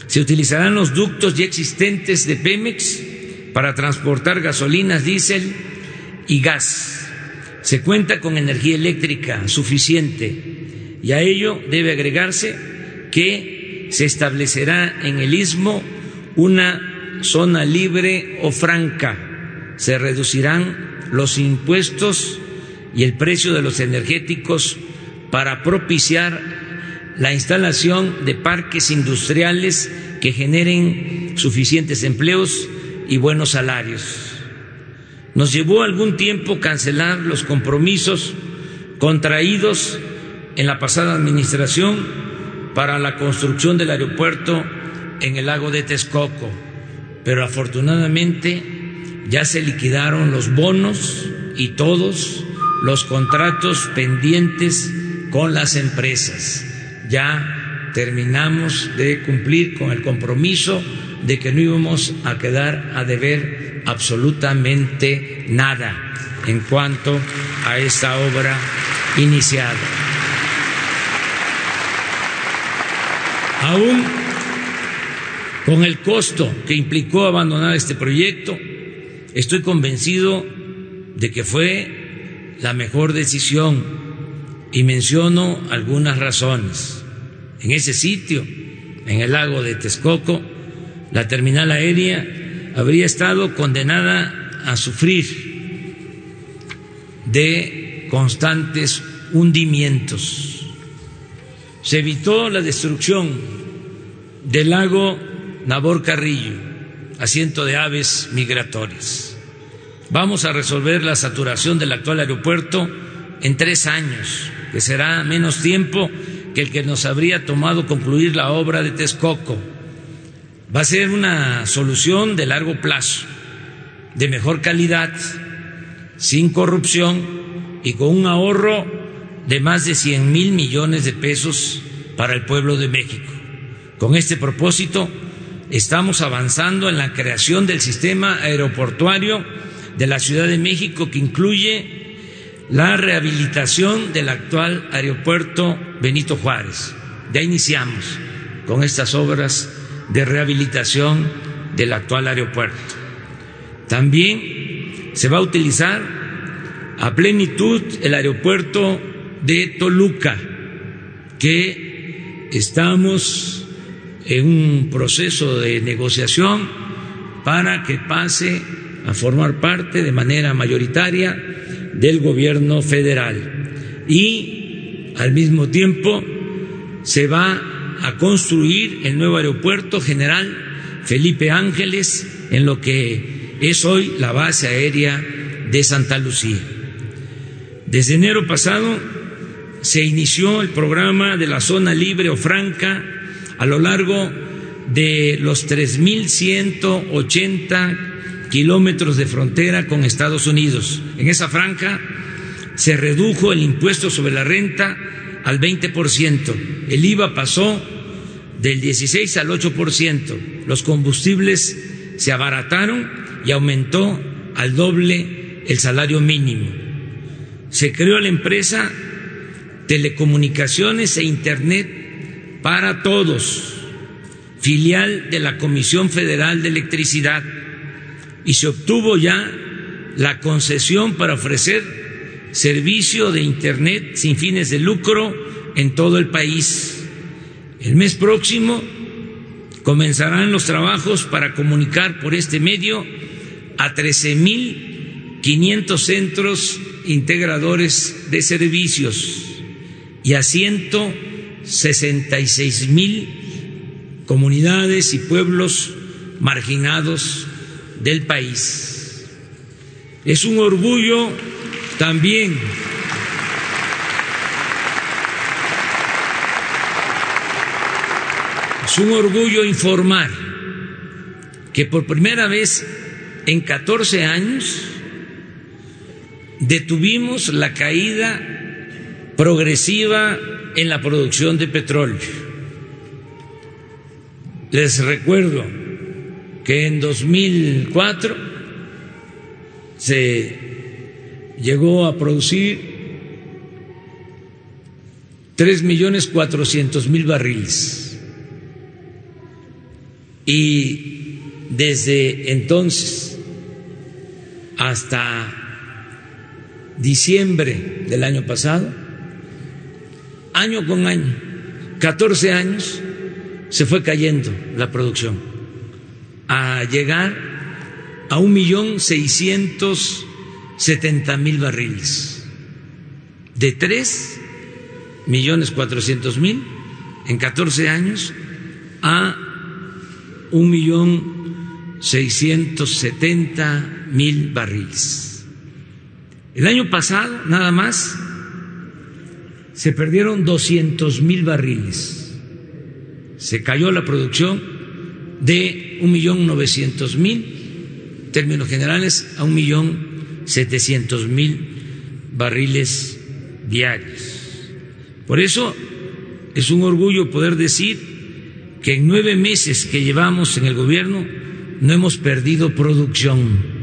Se utilizarán los ductos ya existentes de Pemex para transportar gasolinas, diésel y gas se cuenta con energía eléctrica suficiente y a ello debe agregarse que se establecerá en el istmo una zona libre o franca. Se reducirán los impuestos y el precio de los energéticos para propiciar la instalación de parques industriales que generen suficientes empleos y buenos salarios. Nos llevó algún tiempo cancelar los compromisos contraídos en la pasada administración para la construcción del aeropuerto en el lago de Texcoco, pero afortunadamente ya se liquidaron los bonos y todos los contratos pendientes con las empresas. Ya terminamos de cumplir con el compromiso de que no íbamos a quedar a deber absolutamente nada en cuanto a esta obra iniciada. Aún con el costo que implicó abandonar este proyecto, estoy convencido de que fue la mejor decisión y menciono algunas razones. En ese sitio, en el lago de Texcoco, la terminal aérea habría estado condenada a sufrir de constantes hundimientos. Se evitó la destrucción del lago Nabor Carrillo, asiento de aves migratorias. Vamos a resolver la saturación del actual aeropuerto en tres años, que será menos tiempo que el que nos habría tomado concluir la obra de Texcoco va a ser una solución de largo plazo, de mejor calidad, sin corrupción y con un ahorro de más de 100 mil millones de pesos para el pueblo de México. Con este propósito, estamos avanzando en la creación del sistema aeroportuario de la Ciudad de México que incluye la rehabilitación del actual aeropuerto Benito Juárez. Ya iniciamos con estas obras de rehabilitación del actual aeropuerto. También se va a utilizar a plenitud el aeropuerto de Toluca, que estamos en un proceso de negociación para que pase a formar parte de manera mayoritaria del gobierno federal. Y al mismo tiempo se va a construir el nuevo aeropuerto general Felipe Ángeles en lo que es hoy la base aérea de Santa Lucía. Desde enero pasado se inició el programa de la zona libre o franca a lo largo de los 3.180 kilómetros de frontera con Estados Unidos. En esa franja se redujo el impuesto sobre la renta al 20%, el IVA pasó del 16 al 8%, los combustibles se abarataron y aumentó al doble el salario mínimo. Se creó la empresa Telecomunicaciones e Internet para Todos, filial de la Comisión Federal de Electricidad, y se obtuvo ya la concesión para ofrecer servicio de Internet sin fines de lucro en todo el país. El mes próximo comenzarán los trabajos para comunicar por este medio a 13.500 centros integradores de servicios y a 166 mil comunidades y pueblos marginados del país. Es un orgullo también es un orgullo informar que por primera vez en 14 años detuvimos la caída progresiva en la producción de petróleo. Les recuerdo que en 2004 se llegó a producir tres millones cuatrocientos mil barriles. Y desde entonces hasta diciembre del año pasado año con año, 14 años, se fue cayendo la producción a llegar a un millón seiscientos setenta mil barriles, de tres millones cuatrocientos mil en 14 años a un millón seiscientos setenta mil barriles. El año pasado, nada más, se perdieron 200 mil barriles. Se cayó la producción de un millón novecientos mil, términos generales, a un millón setecientos mil barriles diarios. Por eso es un orgullo poder decir que en nueve meses que llevamos en el gobierno no hemos perdido producción.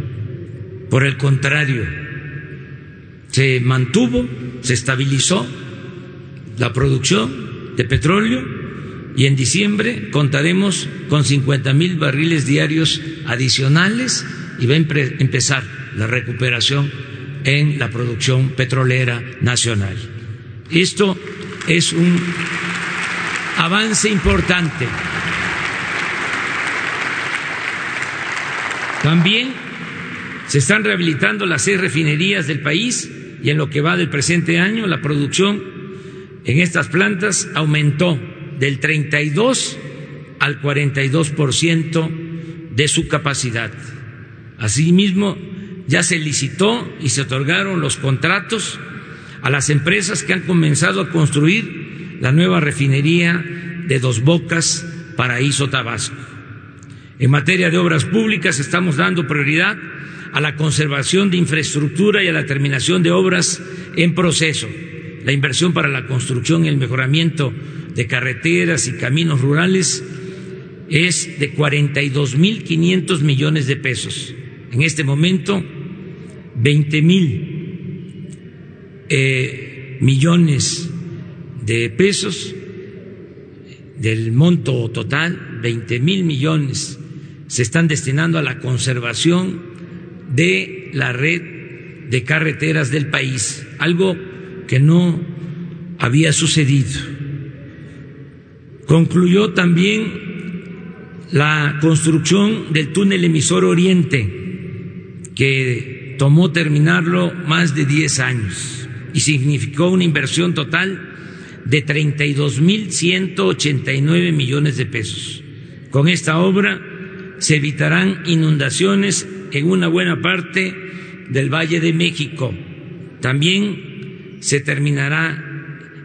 Por el contrario, se mantuvo, se estabilizó la producción de petróleo y en diciembre contaremos con 50 mil barriles diarios adicionales y va a empezar la recuperación en la producción petrolera nacional. Esto es un avance importante. También se están rehabilitando las seis refinerías del país y en lo que va del presente año la producción en estas plantas aumentó del 32 al 42% de su capacidad. Asimismo, ya se licitó y se otorgaron los contratos a las empresas que han comenzado a construir la nueva refinería de Dos Bocas, Paraíso Tabasco. En materia de obras públicas estamos dando prioridad a la conservación de infraestructura y a la terminación de obras en proceso la inversión para la construcción y el mejoramiento de carreteras y caminos rurales es de 42.500 millones de pesos. En este momento, 20 mil eh, millones de pesos del monto total, 20 mil millones, se están destinando a la conservación de la red de carreteras del país, algo que no había sucedido. Concluyó también la construcción del túnel emisor Oriente, que tomó terminarlo más de 10 años y significó una inversión total de 32.189 millones de pesos. Con esta obra se evitarán inundaciones en una buena parte del Valle de México. También se terminará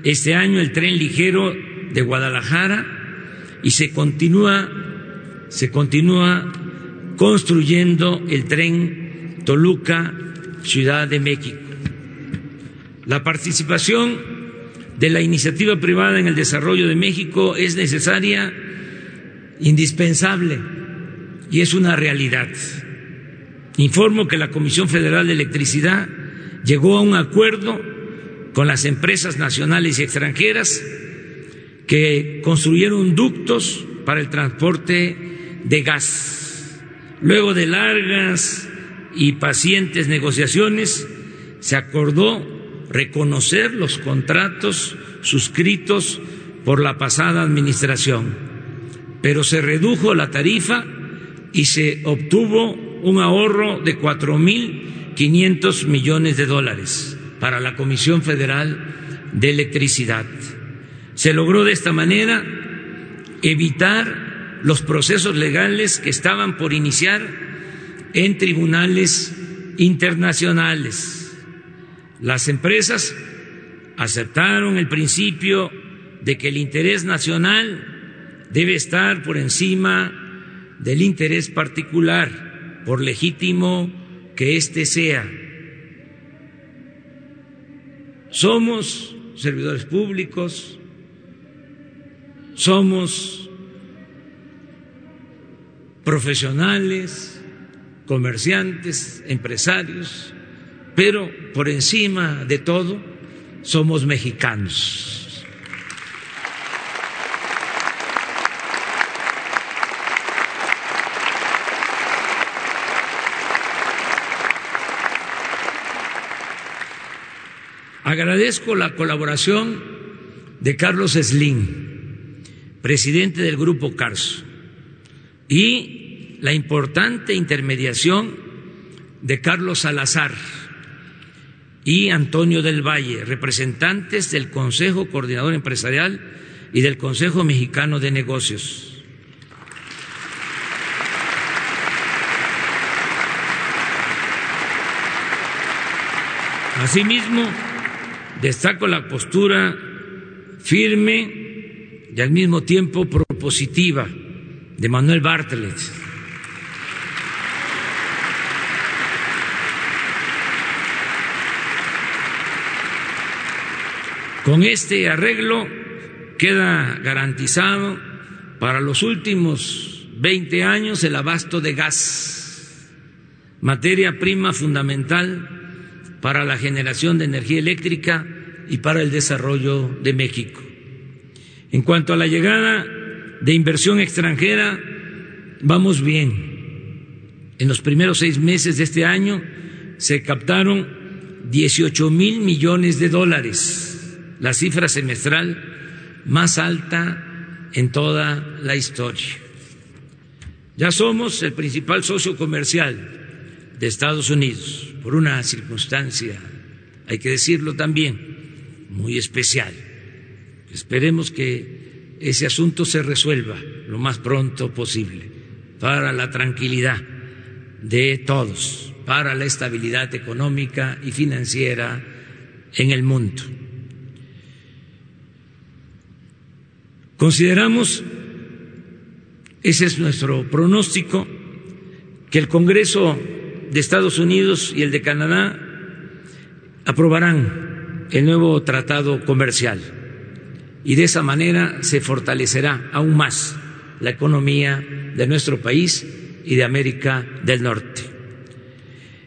este año el tren ligero de Guadalajara y se continúa se continúa construyendo el tren Toluca Ciudad de México. La participación de la iniciativa privada en el desarrollo de México es necesaria, indispensable y es una realidad. Informo que la Comisión Federal de Electricidad llegó a un acuerdo con las empresas nacionales y extranjeras que construyeron ductos para el transporte de gas. Luego de largas y pacientes negociaciones, se acordó reconocer los contratos suscritos por la pasada administración, pero se redujo la tarifa y se obtuvo un ahorro de cuatro mil quinientos millones de dólares para la Comisión Federal de Electricidad. Se logró de esta manera evitar los procesos legales que estaban por iniciar en tribunales internacionales. Las empresas aceptaron el principio de que el interés nacional debe estar por encima del interés particular, por legítimo que éste sea. Somos servidores públicos, somos profesionales, comerciantes, empresarios, pero por encima de todo somos mexicanos. Agradezco la colaboración de Carlos Slim, presidente del Grupo Carso, y la importante intermediación de Carlos Salazar y Antonio del Valle, representantes del Consejo Coordinador Empresarial y del Consejo Mexicano de Negocios. Asimismo, destaco la postura firme y al mismo tiempo propositiva de Manuel Bartlett. Con este arreglo queda garantizado para los últimos 20 años el abasto de gas, materia prima fundamental para la generación de energía eléctrica y para el desarrollo de México. En cuanto a la llegada de inversión extranjera, vamos bien. En los primeros seis meses de este año se captaron 18 mil millones de dólares, la cifra semestral más alta en toda la historia. Ya somos el principal socio comercial de Estados Unidos por una circunstancia, hay que decirlo también, muy especial. Esperemos que ese asunto se resuelva lo más pronto posible para la tranquilidad de todos, para la estabilidad económica y financiera en el mundo. Consideramos, ese es nuestro pronóstico, que el Congreso de Estados Unidos y el de Canadá aprobarán el nuevo tratado comercial y de esa manera se fortalecerá aún más la economía de nuestro país y de América del Norte.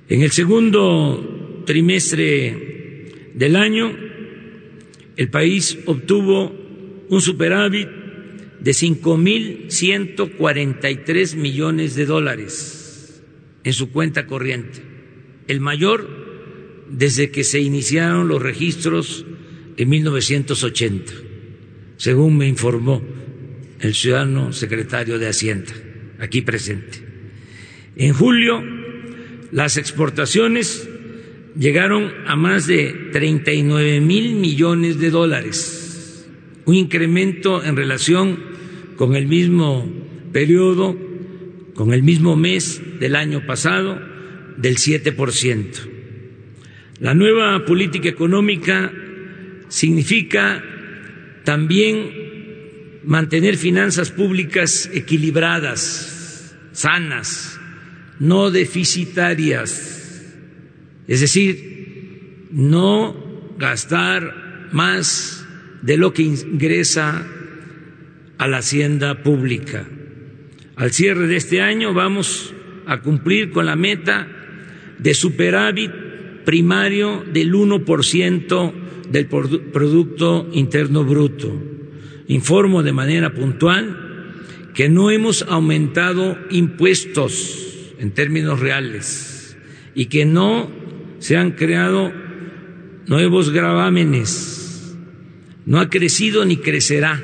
En el segundo trimestre del año, el país obtuvo un superávit de 5.143 millones de dólares en su cuenta corriente, el mayor desde que se iniciaron los registros en 1980, según me informó el ciudadano secretario de Hacienda, aquí presente. En julio, las exportaciones llegaron a más de 39 mil millones de dólares, un incremento en relación con el mismo periodo con el mismo mes del año pasado del 7%. La nueva política económica significa también mantener finanzas públicas equilibradas, sanas, no deficitarias, es decir, no gastar más de lo que ingresa a la hacienda pública. Al cierre de este año vamos a cumplir con la meta de superávit primario del 1% del Producto Interno Bruto. Informo de manera puntual que no hemos aumentado impuestos en términos reales y que no se han creado nuevos gravámenes. No ha crecido ni crecerá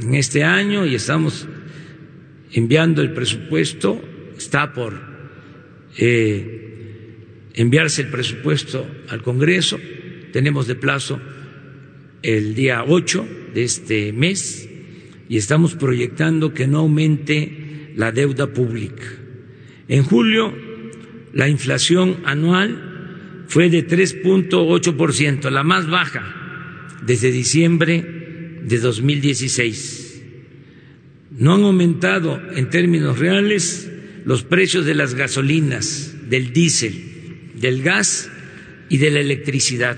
en este año y estamos enviando el presupuesto, está por eh, enviarse el presupuesto al Congreso, tenemos de plazo el día 8 de este mes y estamos proyectando que no aumente la deuda pública. En julio, la inflación anual fue de 3.8%, la más baja desde diciembre de 2016 no han aumentado en términos reales los precios de las gasolinas, del diésel, del gas y de la electricidad.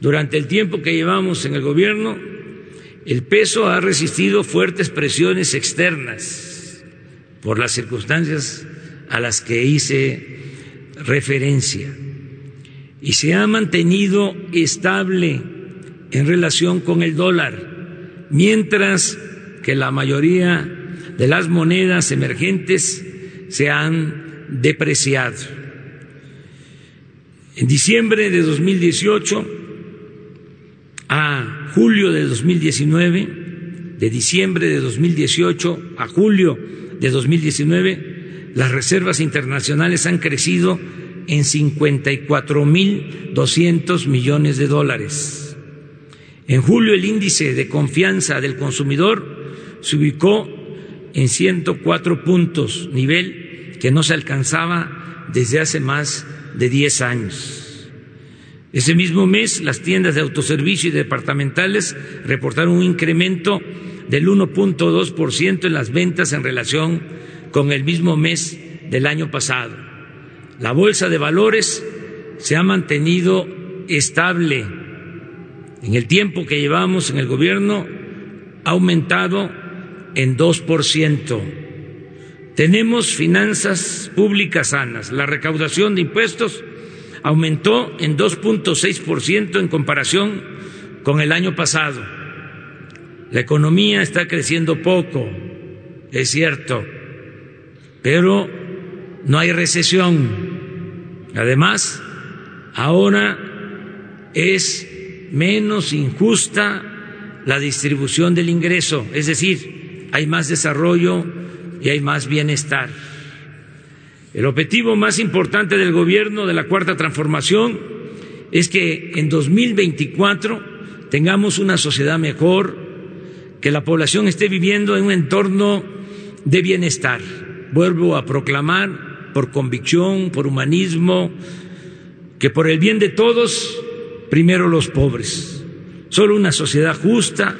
Durante el tiempo que llevamos en el gobierno, el peso ha resistido fuertes presiones externas por las circunstancias a las que hice referencia y se ha mantenido estable en relación con el dólar, mientras que la mayoría de las monedas emergentes se han depreciado. En diciembre de 2018 a julio de 2019, de diciembre de 2018 a julio de 2019, las reservas internacionales han crecido en 54.200 millones de dólares. En julio el índice de confianza del consumidor se ubicó en 104 puntos, nivel que no se alcanzaba desde hace más de 10 años. Ese mismo mes, las tiendas de autoservicio y departamentales reportaron un incremento del 1.2% en las ventas en relación con el mismo mes del año pasado. La bolsa de valores se ha mantenido estable. En el tiempo que llevamos en el gobierno ha aumentado en 2%. Tenemos finanzas públicas sanas. La recaudación de impuestos aumentó en 2.6% en comparación con el año pasado. La economía está creciendo poco, es cierto, pero no hay recesión. Además, ahora es menos injusta la distribución del ingreso, es decir, hay más desarrollo y hay más bienestar. El objetivo más importante del gobierno de la Cuarta Transformación es que en 2024 tengamos una sociedad mejor, que la población esté viviendo en un entorno de bienestar. Vuelvo a proclamar por convicción, por humanismo, que por el bien de todos, primero los pobres. Solo una sociedad justa,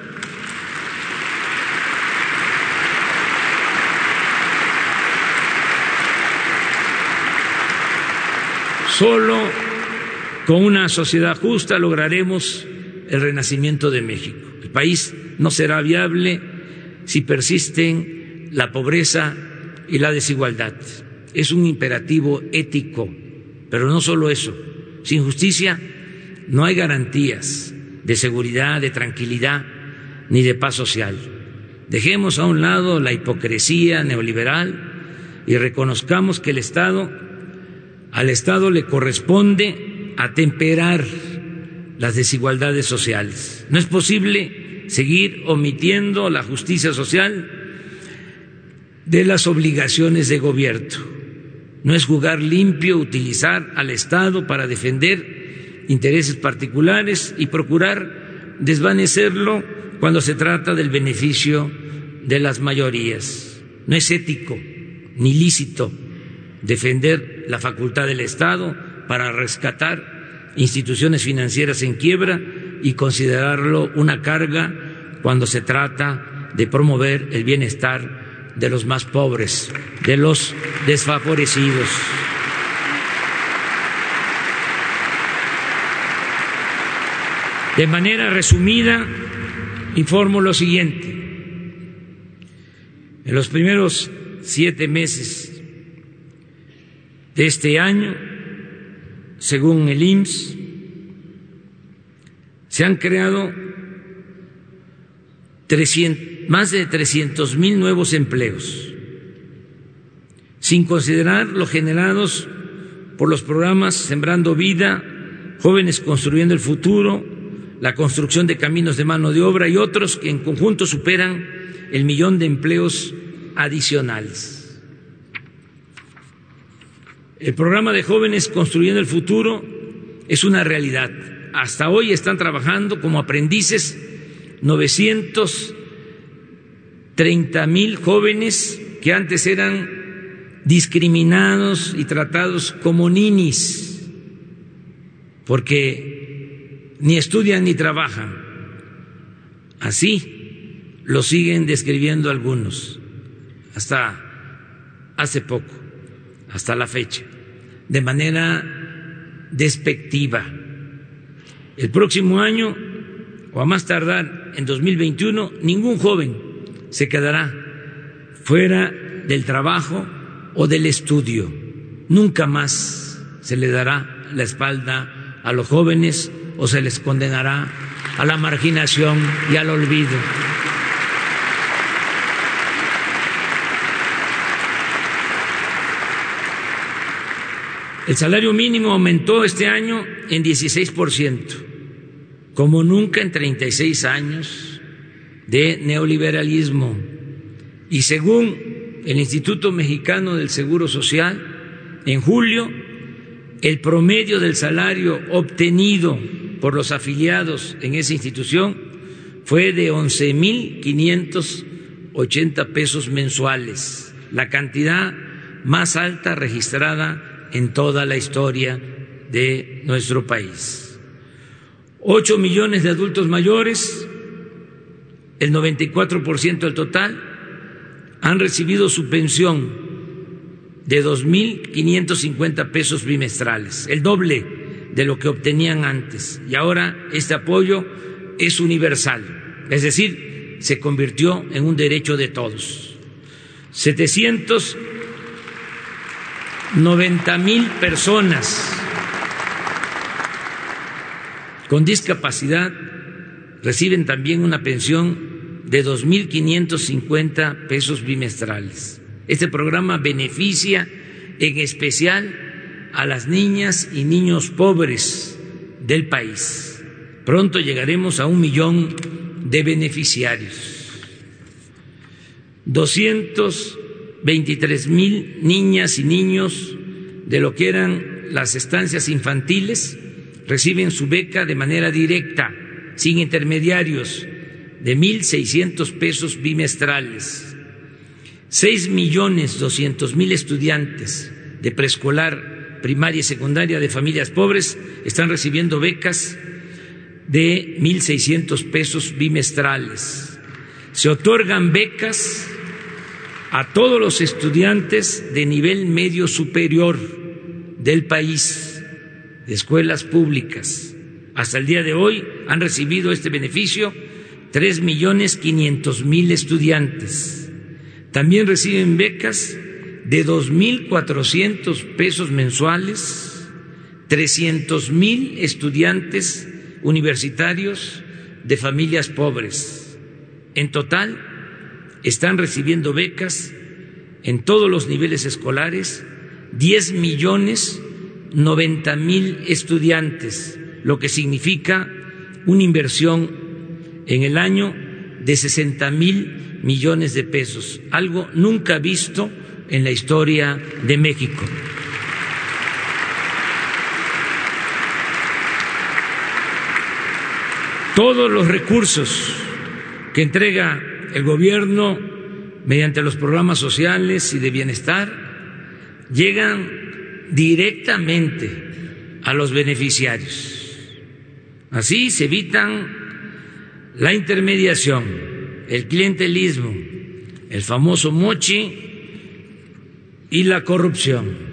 Solo con una sociedad justa lograremos el renacimiento de México. El país no será viable si persisten la pobreza y la desigualdad. Es un imperativo ético, pero no solo eso. Sin justicia no hay garantías de seguridad, de tranquilidad ni de paz social. Dejemos a un lado la hipocresía neoliberal y reconozcamos que el Estado al Estado le corresponde atemperar las desigualdades sociales. No es posible seguir omitiendo la justicia social de las obligaciones de gobierno. No es jugar limpio utilizar al Estado para defender intereses particulares y procurar desvanecerlo cuando se trata del beneficio de las mayorías. No es ético ni lícito defender la facultad del Estado para rescatar instituciones financieras en quiebra y considerarlo una carga cuando se trata de promover el bienestar de los más pobres, de los desfavorecidos. De manera resumida, informo lo siguiente. En los primeros siete meses de este año, según el IMSS, se han creado más de 300 mil nuevos empleos, sin considerar los generados por los programas Sembrando Vida, Jóvenes Construyendo el Futuro, la construcción de caminos de mano de obra y otros que en conjunto superan el millón de empleos adicionales. El programa de jóvenes Construyendo el Futuro es una realidad. Hasta hoy están trabajando como aprendices 930 mil jóvenes que antes eran discriminados y tratados como ninis, porque ni estudian ni trabajan. Así lo siguen describiendo algunos, hasta hace poco hasta la fecha, de manera despectiva. El próximo año, o a más tardar en 2021, ningún joven se quedará fuera del trabajo o del estudio. Nunca más se le dará la espalda a los jóvenes o se les condenará a la marginación y al olvido. El salario mínimo aumentó este año en 16%, como nunca en 36 años de neoliberalismo. Y según el Instituto Mexicano del Seguro Social, en julio el promedio del salario obtenido por los afiliados en esa institución fue de 11.580 pesos mensuales, la cantidad más alta registrada en toda la historia de nuestro país. Ocho millones de adultos mayores, el 94% del total, han recibido su pensión de 2.550 pesos bimestrales, el doble de lo que obtenían antes. Y ahora este apoyo es universal, es decir, se convirtió en un derecho de todos. 700 90 mil personas con discapacidad reciben también una pensión de 2.550 pesos bimestrales. Este programa beneficia en especial a las niñas y niños pobres del país. Pronto llegaremos a un millón de beneficiarios. 200 23 mil niñas y niños de lo que eran las estancias infantiles reciben su beca de manera directa, sin intermediarios, de 1.600 pesos bimestrales. 6 millones 200 mil estudiantes de preescolar, primaria y secundaria de familias pobres están recibiendo becas de 1.600 pesos bimestrales. Se otorgan becas a todos los estudiantes de nivel medio superior del país, escuelas públicas. Hasta el día de hoy han recibido este beneficio tres millones quinientos mil estudiantes. También reciben becas de dos mil cuatrocientos pesos mensuales, trescientos mil estudiantes universitarios de familias pobres. En total, están recibiendo becas en todos los niveles escolares 10 millones 90 mil estudiantes, lo que significa una inversión en el año de 60 mil millones de pesos, algo nunca visto en la historia de México. Todos los recursos que entrega el gobierno, mediante los programas sociales y de bienestar, llegan directamente a los beneficiarios. Así se evitan la intermediación, el clientelismo, el famoso mochi y la corrupción.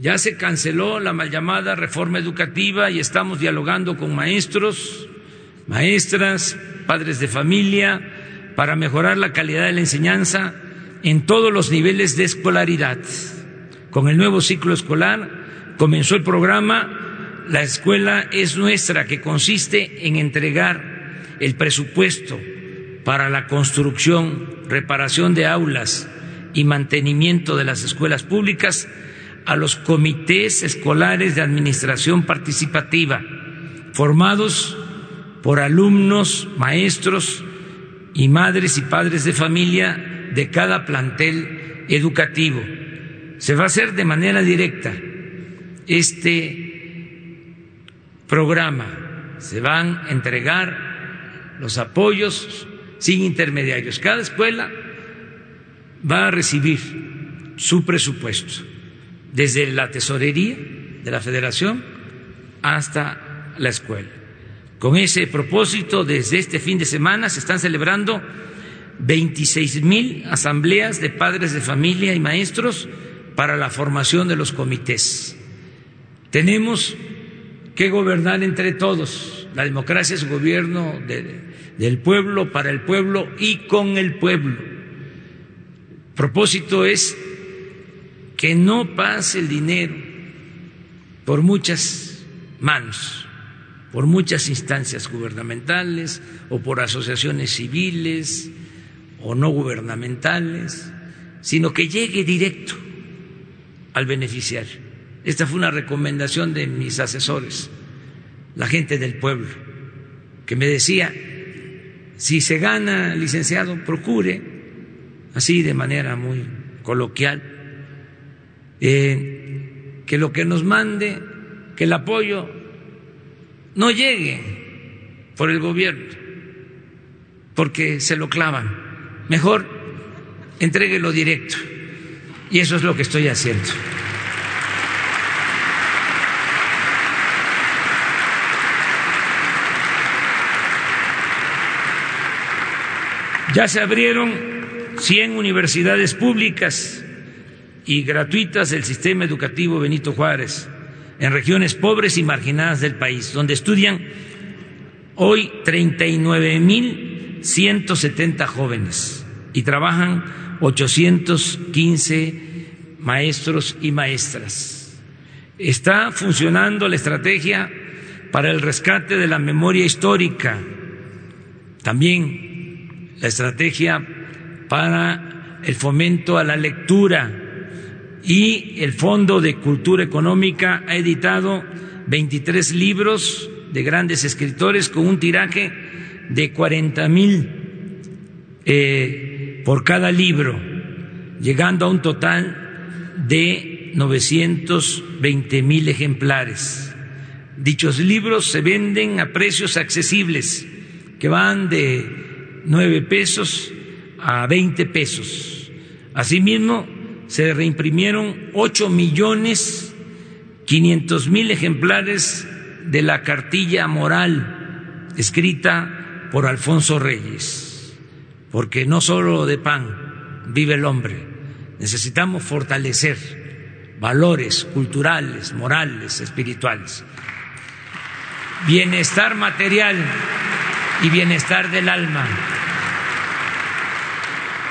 Ya se canceló la mal llamada reforma educativa y estamos dialogando con maestros, maestras, padres de familia, para mejorar la calidad de la enseñanza en todos los niveles de escolaridad. Con el nuevo ciclo escolar comenzó el programa La escuela es nuestra, que consiste en entregar el presupuesto para la construcción, reparación de aulas y mantenimiento de las escuelas públicas a los comités escolares de administración participativa, formados por alumnos, maestros y madres y padres de familia de cada plantel educativo. Se va a hacer de manera directa este programa. Se van a entregar los apoyos sin intermediarios. Cada escuela va a recibir su presupuesto, desde la tesorería de la federación hasta la escuela. Con ese propósito, desde este fin de semana se están celebrando 26 mil asambleas de padres de familia y maestros para la formación de los comités. Tenemos que gobernar entre todos. La democracia es gobierno del pueblo, para el pueblo y con el pueblo. Propósito es que no pase el dinero por muchas manos por muchas instancias gubernamentales o por asociaciones civiles o no gubernamentales, sino que llegue directo al beneficiario. Esta fue una recomendación de mis asesores, la gente del pueblo, que me decía, si se gana, licenciado, procure, así de manera muy coloquial, eh, que lo que nos mande, que el apoyo no llegue por el gobierno, porque se lo clavan. Mejor entréguelo directo. Y eso es lo que estoy haciendo. Ya se abrieron 100 universidades públicas y gratuitas del sistema educativo Benito Juárez en regiones pobres y marginadas del país, donde estudian hoy 39.170 jóvenes y trabajan 815 maestros y maestras. Está funcionando la estrategia para el rescate de la memoria histórica, también la estrategia para el fomento a la lectura y el Fondo de Cultura Económica ha editado 23 libros de grandes escritores con un tiraje de 40 mil eh, por cada libro, llegando a un total de 920 mil ejemplares. Dichos libros se venden a precios accesibles, que van de 9 pesos a 20 pesos. Asimismo, se reimprimieron ocho millones quinientos mil ejemplares de la cartilla moral escrita por Alfonso Reyes, porque no solo de pan vive el hombre, necesitamos fortalecer valores culturales, morales, espirituales, bienestar material y bienestar del alma.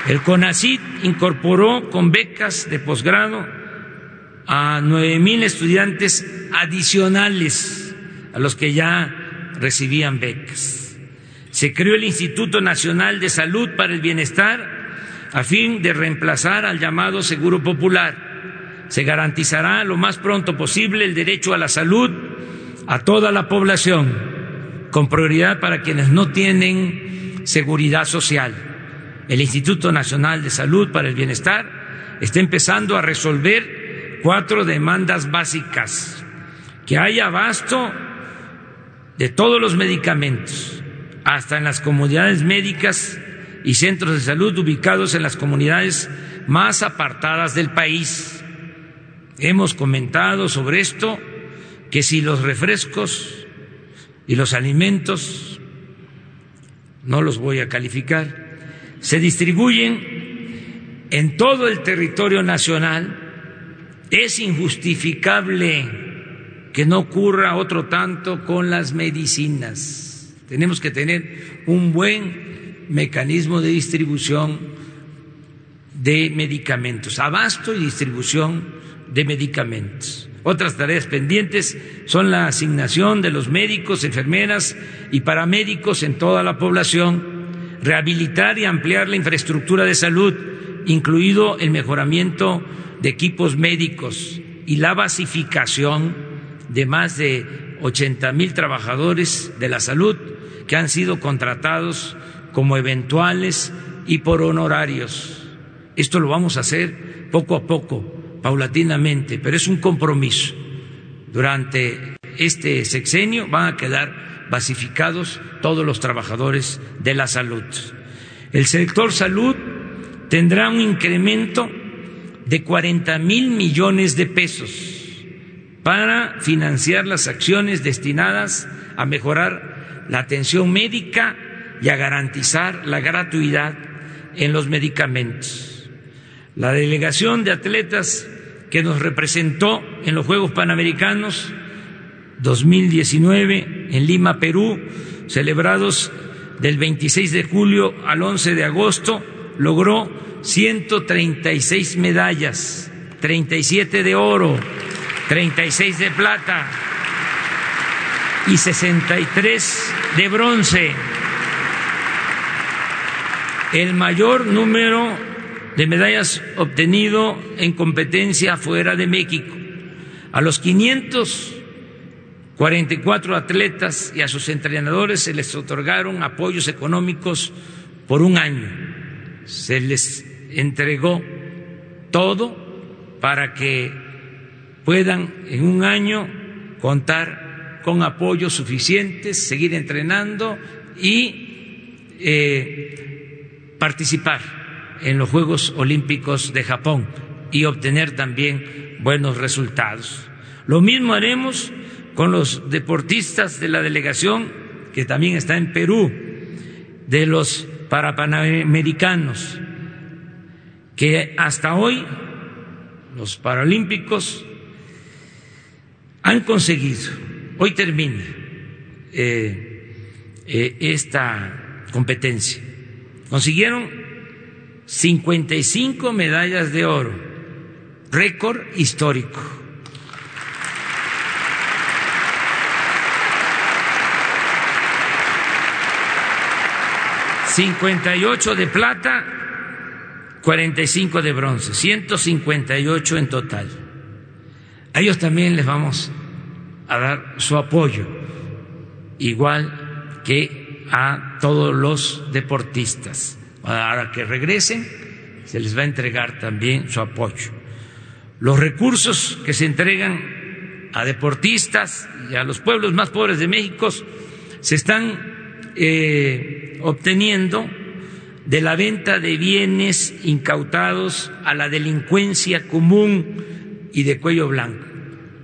El CONACID incorporó con becas de posgrado a nueve mil estudiantes adicionales a los que ya recibían becas. Se creó el Instituto Nacional de Salud para el Bienestar a fin de reemplazar al llamado Seguro Popular. Se garantizará lo más pronto posible el derecho a la salud a toda la población, con prioridad para quienes no tienen seguridad social el Instituto Nacional de Salud para el Bienestar está empezando a resolver cuatro demandas básicas, que haya abasto de todos los medicamentos, hasta en las comunidades médicas y centros de salud ubicados en las comunidades más apartadas del país. Hemos comentado sobre esto que si los refrescos y los alimentos, no los voy a calificar, se distribuyen en todo el territorio nacional, es injustificable que no ocurra otro tanto con las medicinas. Tenemos que tener un buen mecanismo de distribución de medicamentos, abasto y distribución de medicamentos. Otras tareas pendientes son la asignación de los médicos, enfermeras y paramédicos en toda la población, rehabilitar y ampliar la infraestructura de salud, incluido el mejoramiento de equipos médicos y la basificación de más de 80 mil trabajadores de la salud que han sido contratados como eventuales y por honorarios. Esto lo vamos a hacer poco a poco paulatinamente, pero es un compromiso. Durante este sexenio van a quedar basificados todos los trabajadores de la salud. El sector salud tendrá un incremento de 40 mil millones de pesos para financiar las acciones destinadas a mejorar la atención médica y a garantizar la gratuidad en los medicamentos. La delegación de atletas que nos representó en los Juegos Panamericanos 2019 en Lima, Perú, celebrados del 26 de julio al 11 de agosto, logró 136 medallas, 37 de oro, 36 de plata y 63 de bronce. El mayor número de medallas obtenido en competencia fuera de México. A los 544 atletas y a sus entrenadores se les otorgaron apoyos económicos por un año. Se les entregó todo para que puedan en un año contar con apoyos suficientes, seguir entrenando y eh, participar en los Juegos Olímpicos de Japón y obtener también buenos resultados. Lo mismo haremos con los deportistas de la delegación que también está en Perú, de los parapanamericanos, que hasta hoy los paralímpicos han conseguido, hoy termina eh, eh, esta competencia, consiguieron 55 medallas de oro, récord histórico. Cincuenta y ocho de plata, cuarenta y cinco de bronce, ciento cincuenta y ocho en total. A ellos también les vamos a dar su apoyo, igual que a todos los deportistas. Ahora que regresen, se les va a entregar también su apoyo. Los recursos que se entregan a deportistas y a los pueblos más pobres de México se están eh, obteniendo de la venta de bienes incautados a la delincuencia común y de cuello blanco.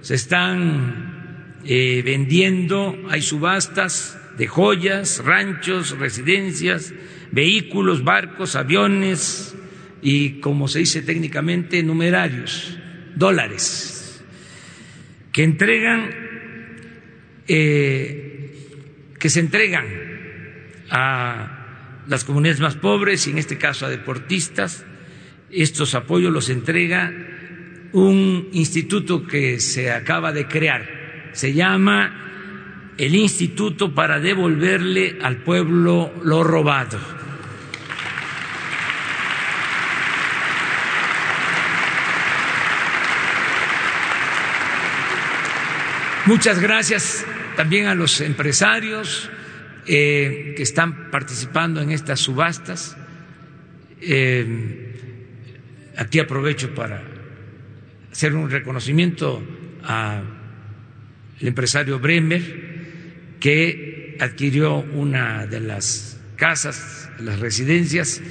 Se están eh, vendiendo, hay subastas de joyas, ranchos, residencias, vehículos, barcos, aviones y, como se dice técnicamente, numerarios, dólares, que entregan, eh, que se entregan a las comunidades más pobres y en este caso a deportistas. Estos apoyos los entrega un instituto que se acaba de crear. Se llama el Instituto para devolverle al pueblo lo robado. Muchas gracias también a los empresarios eh, que están participando en estas subastas. Eh, aquí aprovecho para hacer un reconocimiento al empresario Bremer, que adquirió una de las casas, las residencias,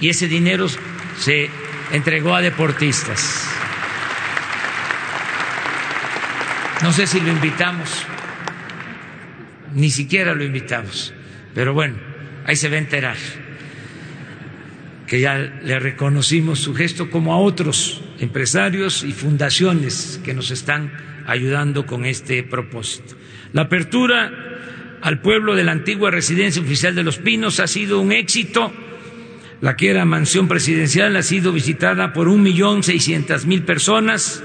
y ese dinero se entregó a deportistas. No sé si lo invitamos, ni siquiera lo invitamos, pero bueno, ahí se va a enterar que ya le reconocimos su gesto como a otros empresarios y fundaciones que nos están ayudando con este propósito. La apertura al pueblo de la antigua residencia oficial de Los Pinos ha sido un éxito. La que era mansión presidencial ha sido visitada por un millón seiscientas mil personas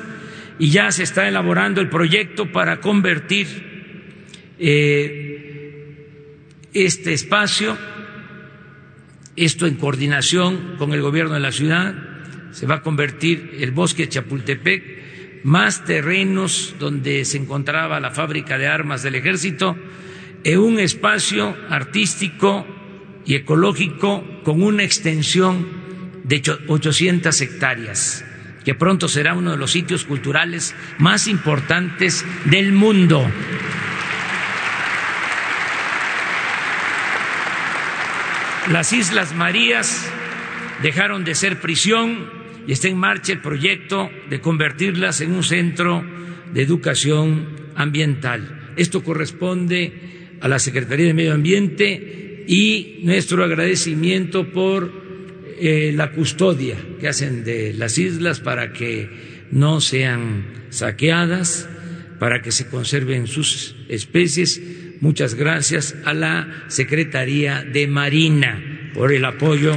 y ya se está elaborando el proyecto para convertir eh, este espacio, esto en coordinación con el gobierno de la ciudad, se va a convertir el bosque de Chapultepec, más terrenos donde se encontraba la fábrica de armas del ejército, en un espacio artístico y ecológico con una extensión de 800 hectáreas que pronto será uno de los sitios culturales más importantes del mundo. Las Islas Marías dejaron de ser prisión y está en marcha el proyecto de convertirlas en un centro de educación ambiental. Esto corresponde a la Secretaría de Medio Ambiente y nuestro agradecimiento por eh, la custodia que hacen de las islas para que no sean saqueadas, para que se conserven sus especies. Muchas gracias a la Secretaría de Marina por el apoyo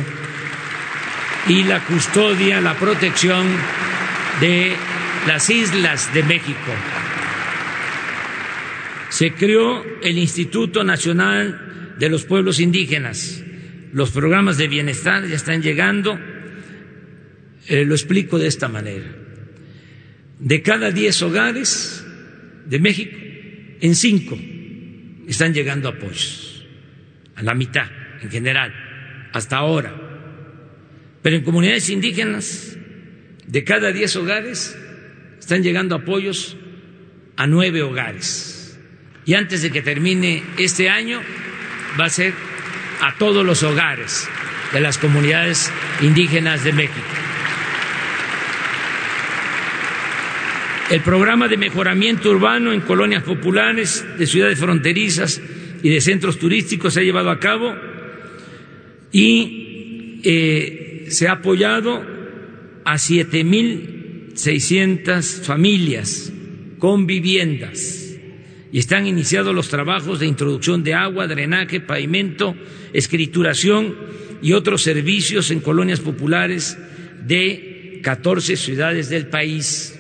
y la custodia, la protección de las islas de México. Se creó el Instituto Nacional de los Pueblos Indígenas los programas de bienestar ya están llegando. Eh, lo explico de esta manera. De cada diez hogares de México, en cinco están llegando apoyos, a la mitad en general, hasta ahora. Pero en comunidades indígenas, de cada diez hogares, están llegando apoyos a nueve hogares. Y antes de que termine este año, va a ser a todos los hogares de las comunidades indígenas de México. El programa de mejoramiento urbano en colonias populares de ciudades fronterizas y de centros turísticos se ha llevado a cabo y eh, se ha apoyado a 7.600 familias con viviendas y están iniciados los trabajos de introducción de agua, drenaje, pavimento, escrituración y otros servicios en colonias populares de 14 ciudades del país.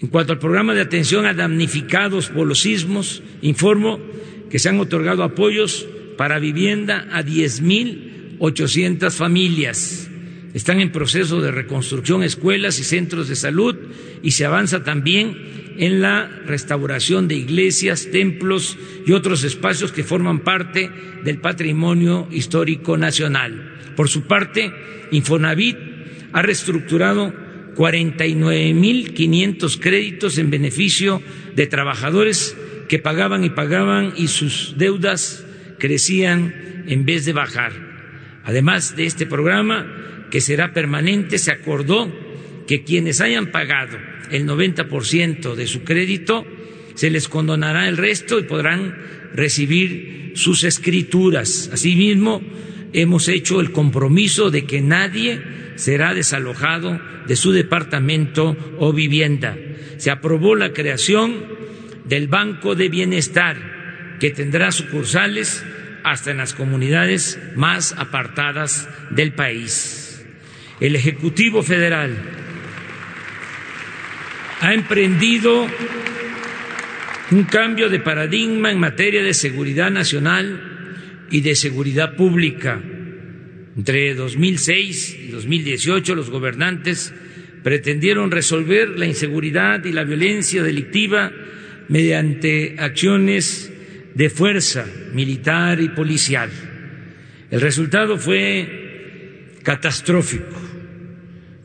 En cuanto al programa de atención a damnificados por los sismos, informo que se han otorgado apoyos para vivienda a 10.800 familias. Están en proceso de reconstrucción escuelas y centros de salud y se avanza también en la restauración de iglesias, templos y otros espacios que forman parte del patrimonio histórico nacional. Por su parte, Infonavit ha reestructurado 49.500 créditos en beneficio de trabajadores que pagaban y pagaban y sus deudas crecían en vez de bajar. Además de este programa, que será permanente, se acordó que quienes hayan pagado el 90% de su crédito, se les condonará el resto y podrán recibir sus escrituras. Asimismo, hemos hecho el compromiso de que nadie será desalojado de su departamento o vivienda. Se aprobó la creación del Banco de Bienestar, que tendrá sucursales hasta en las comunidades más apartadas del país. El Ejecutivo Federal ha emprendido un cambio de paradigma en materia de seguridad nacional y de seguridad pública. Entre 2006 y 2018 los gobernantes pretendieron resolver la inseguridad y la violencia delictiva mediante acciones de fuerza militar y policial. El resultado fue catastrófico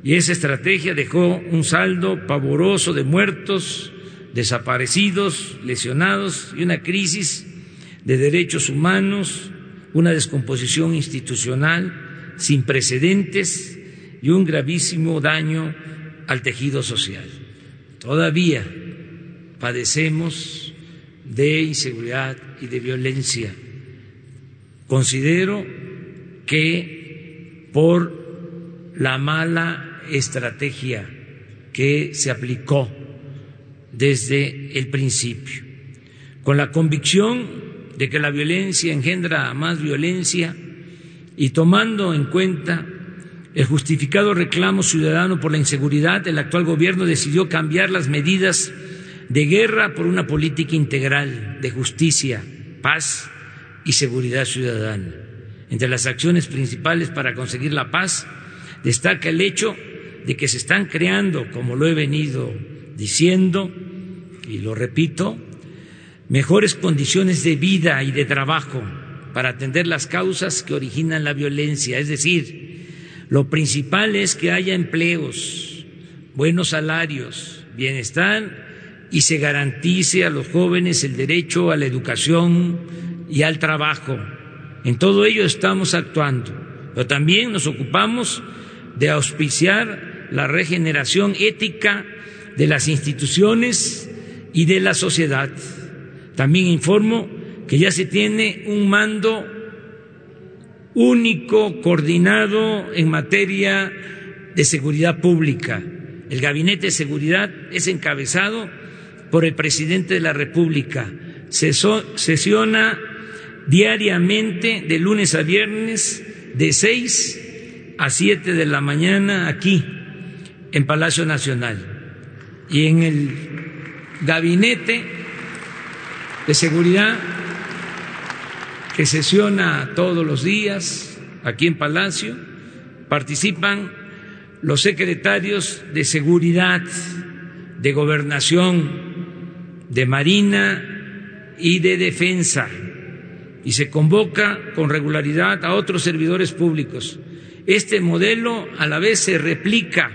y esa estrategia dejó un saldo pavoroso de muertos, desaparecidos, lesionados y una crisis de derechos humanos, una descomposición institucional sin precedentes y un gravísimo daño al tejido social. Todavía padecemos de inseguridad y de violencia. Considero que por la mala estrategia que se aplicó desde el principio, con la convicción de que la violencia engendra más violencia y tomando en cuenta el justificado reclamo ciudadano por la inseguridad, el actual gobierno decidió cambiar las medidas de guerra por una política integral de justicia, paz y seguridad ciudadana. Entre las acciones principales para conseguir la paz destaca el hecho de que se están creando, como lo he venido diciendo, y lo repito, mejores condiciones de vida y de trabajo para atender las causas que originan la violencia. Es decir, lo principal es que haya empleos, buenos salarios, bienestar y se garantice a los jóvenes el derecho a la educación y al trabajo. En todo ello estamos actuando, pero también nos ocupamos de auspiciar la regeneración ética de las instituciones y de la sociedad. También informo que ya se tiene un mando único, coordinado en materia de seguridad pública. El Gabinete de Seguridad es encabezado por el presidente de la República. Sesiona diariamente de lunes a viernes de 6 a 7 de la mañana aquí en Palacio Nacional. Y en el gabinete de seguridad que sesiona todos los días aquí en Palacio participan los secretarios de seguridad, de gobernación, de Marina y de Defensa y se convoca con regularidad a otros servidores públicos. Este modelo a la vez se replica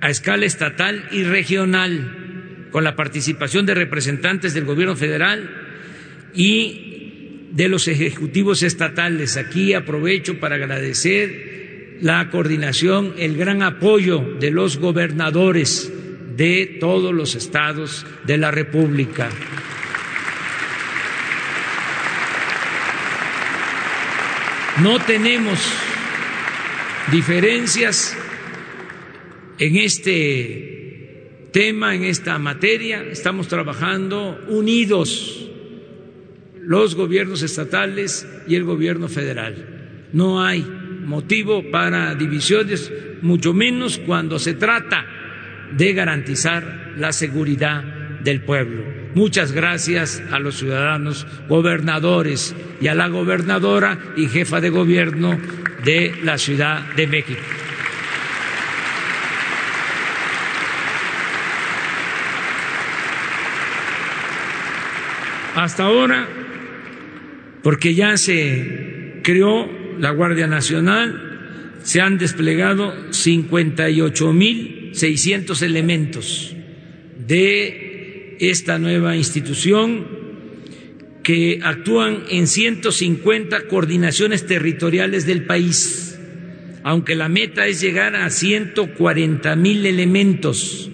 a escala estatal y regional con la participación de representantes del gobierno federal y de los ejecutivos estatales. Aquí aprovecho para agradecer la coordinación, el gran apoyo de los gobernadores de todos los estados de la República. No tenemos diferencias en este tema, en esta materia. Estamos trabajando unidos los gobiernos estatales y el gobierno federal. No hay motivo para divisiones, mucho menos cuando se trata de garantizar la seguridad del pueblo. Muchas gracias a los ciudadanos gobernadores y a la gobernadora y jefa de gobierno de la Ciudad de México. Hasta ahora, porque ya se creó la Guardia Nacional, se han desplegado 58 mil 600 elementos de esta nueva institución que actúan en 150 coordinaciones territoriales del país, aunque la meta es llegar a 140 mil elementos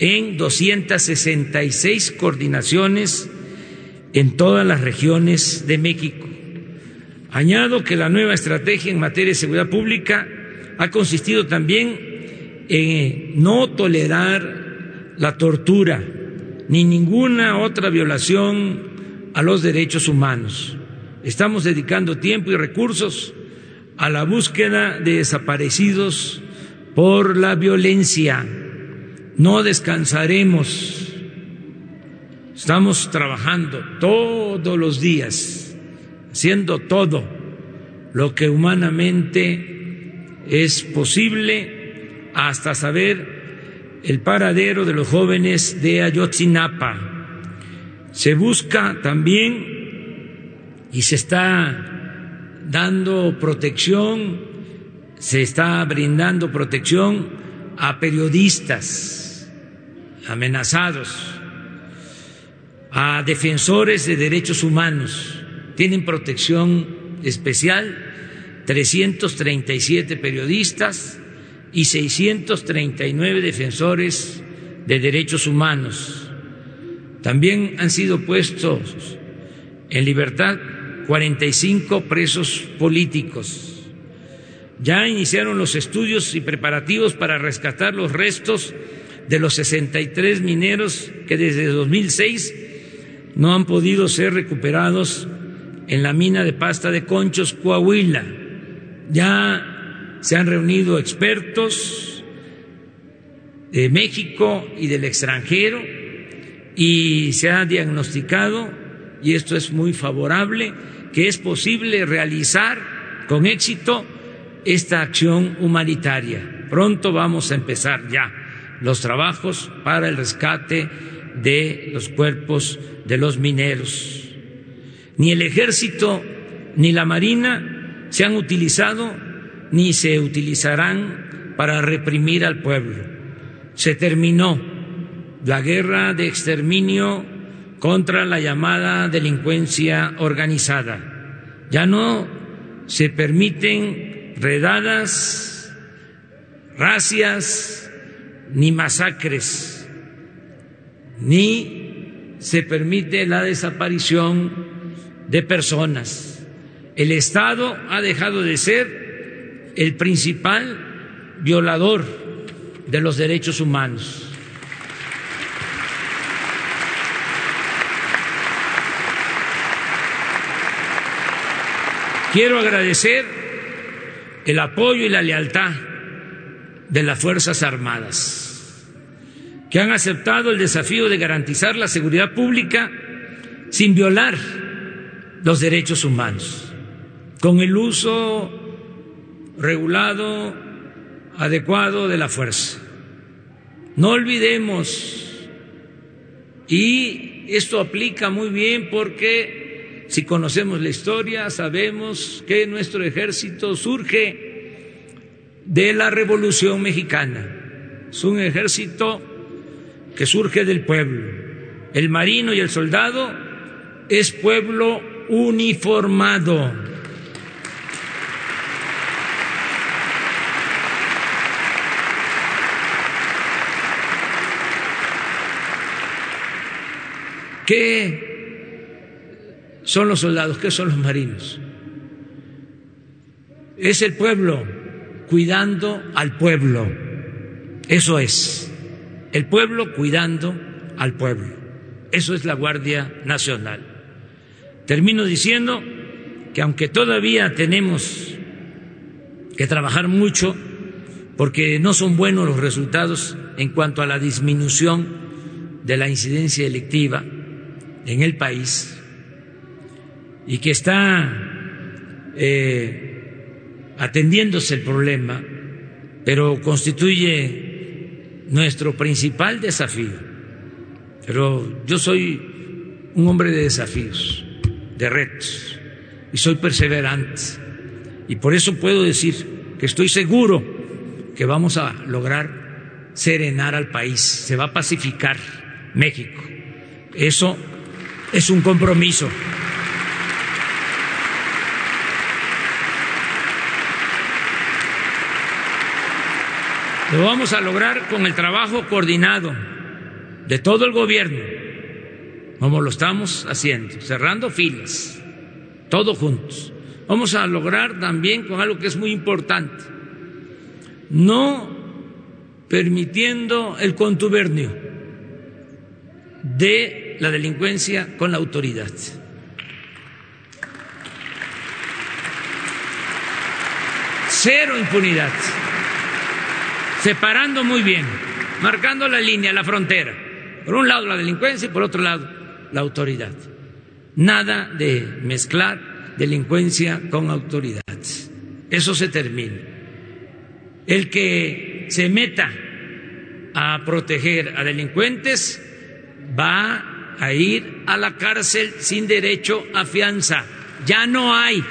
en 266 coordinaciones en todas las regiones de México. Añado que la nueva estrategia en materia de seguridad pública ha consistido también en no tolerar la tortura ni ninguna otra violación a los derechos humanos. Estamos dedicando tiempo y recursos a la búsqueda de desaparecidos por la violencia. No descansaremos. Estamos trabajando todos los días, haciendo todo lo que humanamente es posible hasta saber el paradero de los jóvenes de Ayotzinapa. Se busca también y se está dando protección, se está brindando protección a periodistas amenazados, a defensores de derechos humanos. Tienen protección especial 337 periodistas y 639 defensores de derechos humanos. También han sido puestos en libertad 45 presos políticos. Ya iniciaron los estudios y preparativos para rescatar los restos de los 63 mineros que desde 2006 no han podido ser recuperados en la mina de pasta de Conchos, Coahuila. Ya se han reunido expertos de México y del extranjero y se ha diagnosticado, y esto es muy favorable, que es posible realizar con éxito esta acción humanitaria. Pronto vamos a empezar ya los trabajos para el rescate de los cuerpos de los mineros. Ni el ejército ni la marina se han utilizado ni se utilizarán para reprimir al pueblo. Se terminó la guerra de exterminio contra la llamada delincuencia organizada. Ya no se permiten redadas, racias, ni masacres, ni se permite la desaparición de personas. El Estado ha dejado de ser el principal violador de los derechos humanos. Quiero agradecer el apoyo y la lealtad de las Fuerzas Armadas, que han aceptado el desafío de garantizar la seguridad pública sin violar los derechos humanos, con el uso regulado, adecuado de la fuerza. No olvidemos, y esto aplica muy bien porque si conocemos la historia, sabemos que nuestro ejército surge de la Revolución Mexicana. Es un ejército que surge del pueblo. El marino y el soldado es pueblo uniformado. ¿Qué son los soldados, ¿qué son los marinos? Es el pueblo cuidando al pueblo. Eso es. El pueblo cuidando al pueblo. Eso es la Guardia Nacional. Termino diciendo que aunque todavía tenemos que trabajar mucho, porque no son buenos los resultados en cuanto a la disminución de la incidencia electiva en el país, y que está eh, atendiéndose el problema, pero constituye nuestro principal desafío. Pero yo soy un hombre de desafíos, de retos, y soy perseverante. Y por eso puedo decir que estoy seguro que vamos a lograr serenar al país, se va a pacificar México. Eso es un compromiso. Lo vamos a lograr con el trabajo coordinado de todo el gobierno, como lo estamos haciendo, cerrando filas, todos juntos. Vamos a lograr también con algo que es muy importante, no permitiendo el contubernio de la delincuencia con la autoridad. Cero impunidad separando muy bien, marcando la línea, la frontera. Por un lado la delincuencia y por otro lado la autoridad. Nada de mezclar delincuencia con autoridad. Eso se termina. El que se meta a proteger a delincuentes va a ir a la cárcel sin derecho a fianza. Ya no hay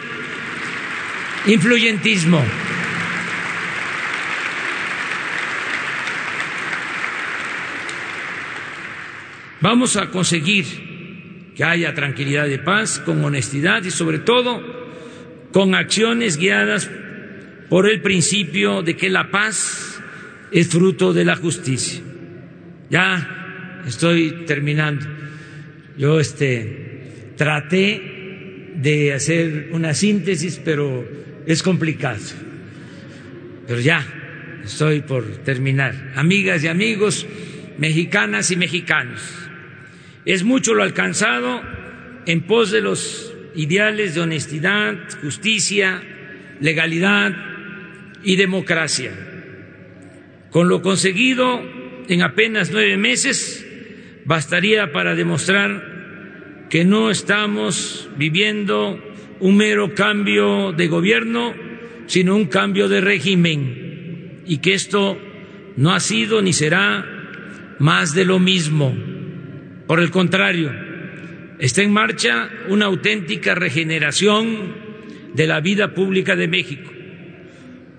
influyentismo. Vamos a conseguir que haya tranquilidad y paz con honestidad y sobre todo con acciones guiadas por el principio de que la paz es fruto de la justicia. Ya estoy terminando. Yo este, traté de hacer una síntesis, pero es complicado. Pero ya, estoy por terminar. Amigas y amigos, mexicanas y mexicanos, es mucho lo alcanzado en pos de los ideales de honestidad, justicia, legalidad y democracia. Con lo conseguido en apenas nueve meses, bastaría para demostrar que no estamos viviendo un mero cambio de gobierno, sino un cambio de régimen y que esto no ha sido ni será más de lo mismo. Por el contrario, está en marcha una auténtica regeneración de la vida pública de México.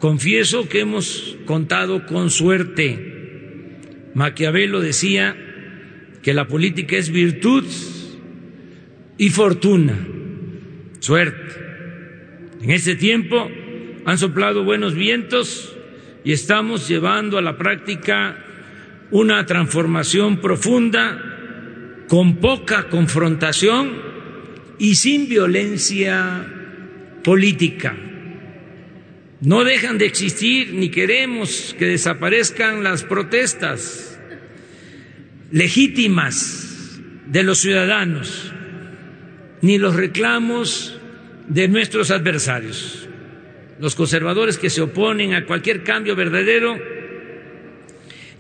Confieso que hemos contado con suerte. Maquiavelo decía que la política es virtud y fortuna, suerte. En este tiempo han soplado buenos vientos y estamos llevando a la práctica una transformación profunda con poca confrontación y sin violencia política. No dejan de existir ni queremos que desaparezcan las protestas legítimas de los ciudadanos, ni los reclamos de nuestros adversarios. Los conservadores que se oponen a cualquier cambio verdadero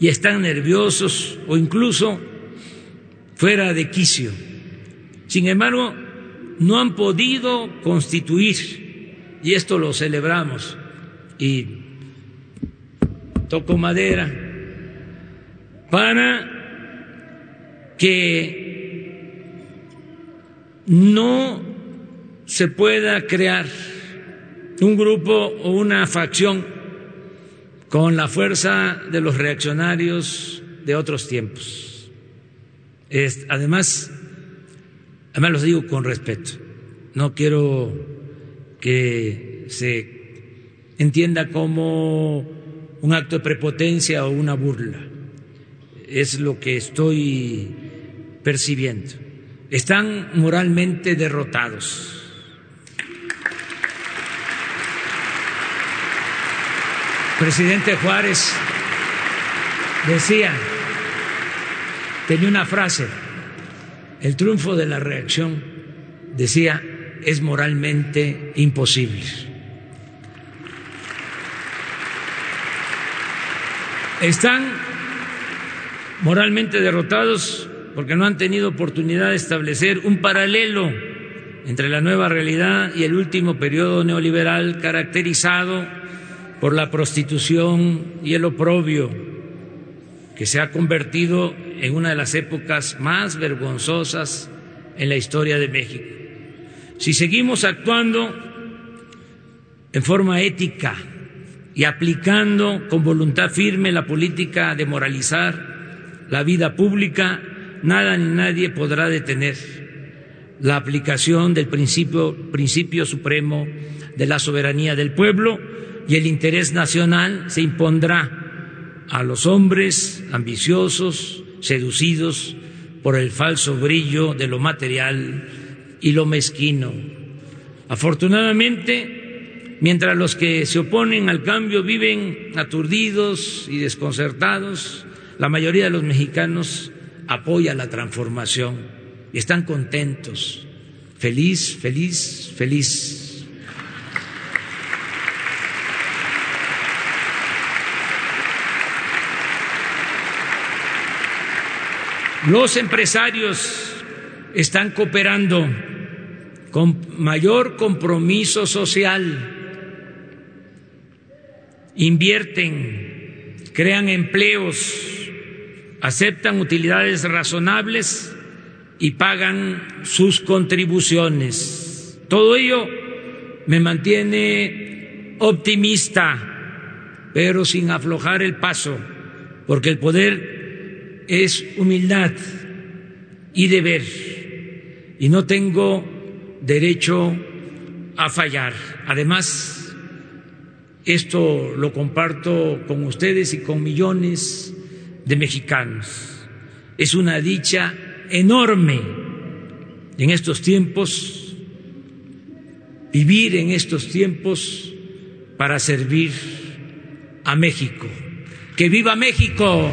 y están nerviosos o incluso fuera de quicio. Sin embargo, no han podido constituir, y esto lo celebramos, y toco madera, para que no se pueda crear un grupo o una facción con la fuerza de los reaccionarios de otros tiempos. Además, además los digo con respeto, no quiero que se entienda como un acto de prepotencia o una burla, es lo que estoy percibiendo. Están moralmente derrotados. Presidente Juárez decía, tenía una frase, el triunfo de la reacción, decía, es moralmente imposible. Están moralmente derrotados porque no han tenido oportunidad de establecer un paralelo entre la nueva realidad y el último periodo neoliberal caracterizado por la prostitución y el oprobio, que se ha convertido en una de las épocas más vergonzosas en la historia de México. Si seguimos actuando en forma ética y aplicando con voluntad firme la política de moralizar la vida pública, nada ni nadie podrá detener la aplicación del principio, principio supremo de la soberanía del pueblo y el interés nacional se impondrá a los hombres ambiciosos, seducidos por el falso brillo de lo material y lo mezquino. Afortunadamente, mientras los que se oponen al cambio viven aturdidos y desconcertados, la mayoría de los mexicanos apoya la transformación y están contentos. Feliz, feliz, feliz Los empresarios están cooperando con mayor compromiso social, invierten, crean empleos, aceptan utilidades razonables y pagan sus contribuciones. Todo ello me mantiene optimista, pero sin aflojar el paso, porque el poder es humildad y deber y no tengo derecho a fallar. Además, esto lo comparto con ustedes y con millones de mexicanos. Es una dicha enorme en estos tiempos, vivir en estos tiempos para servir a México. ¡Que viva México!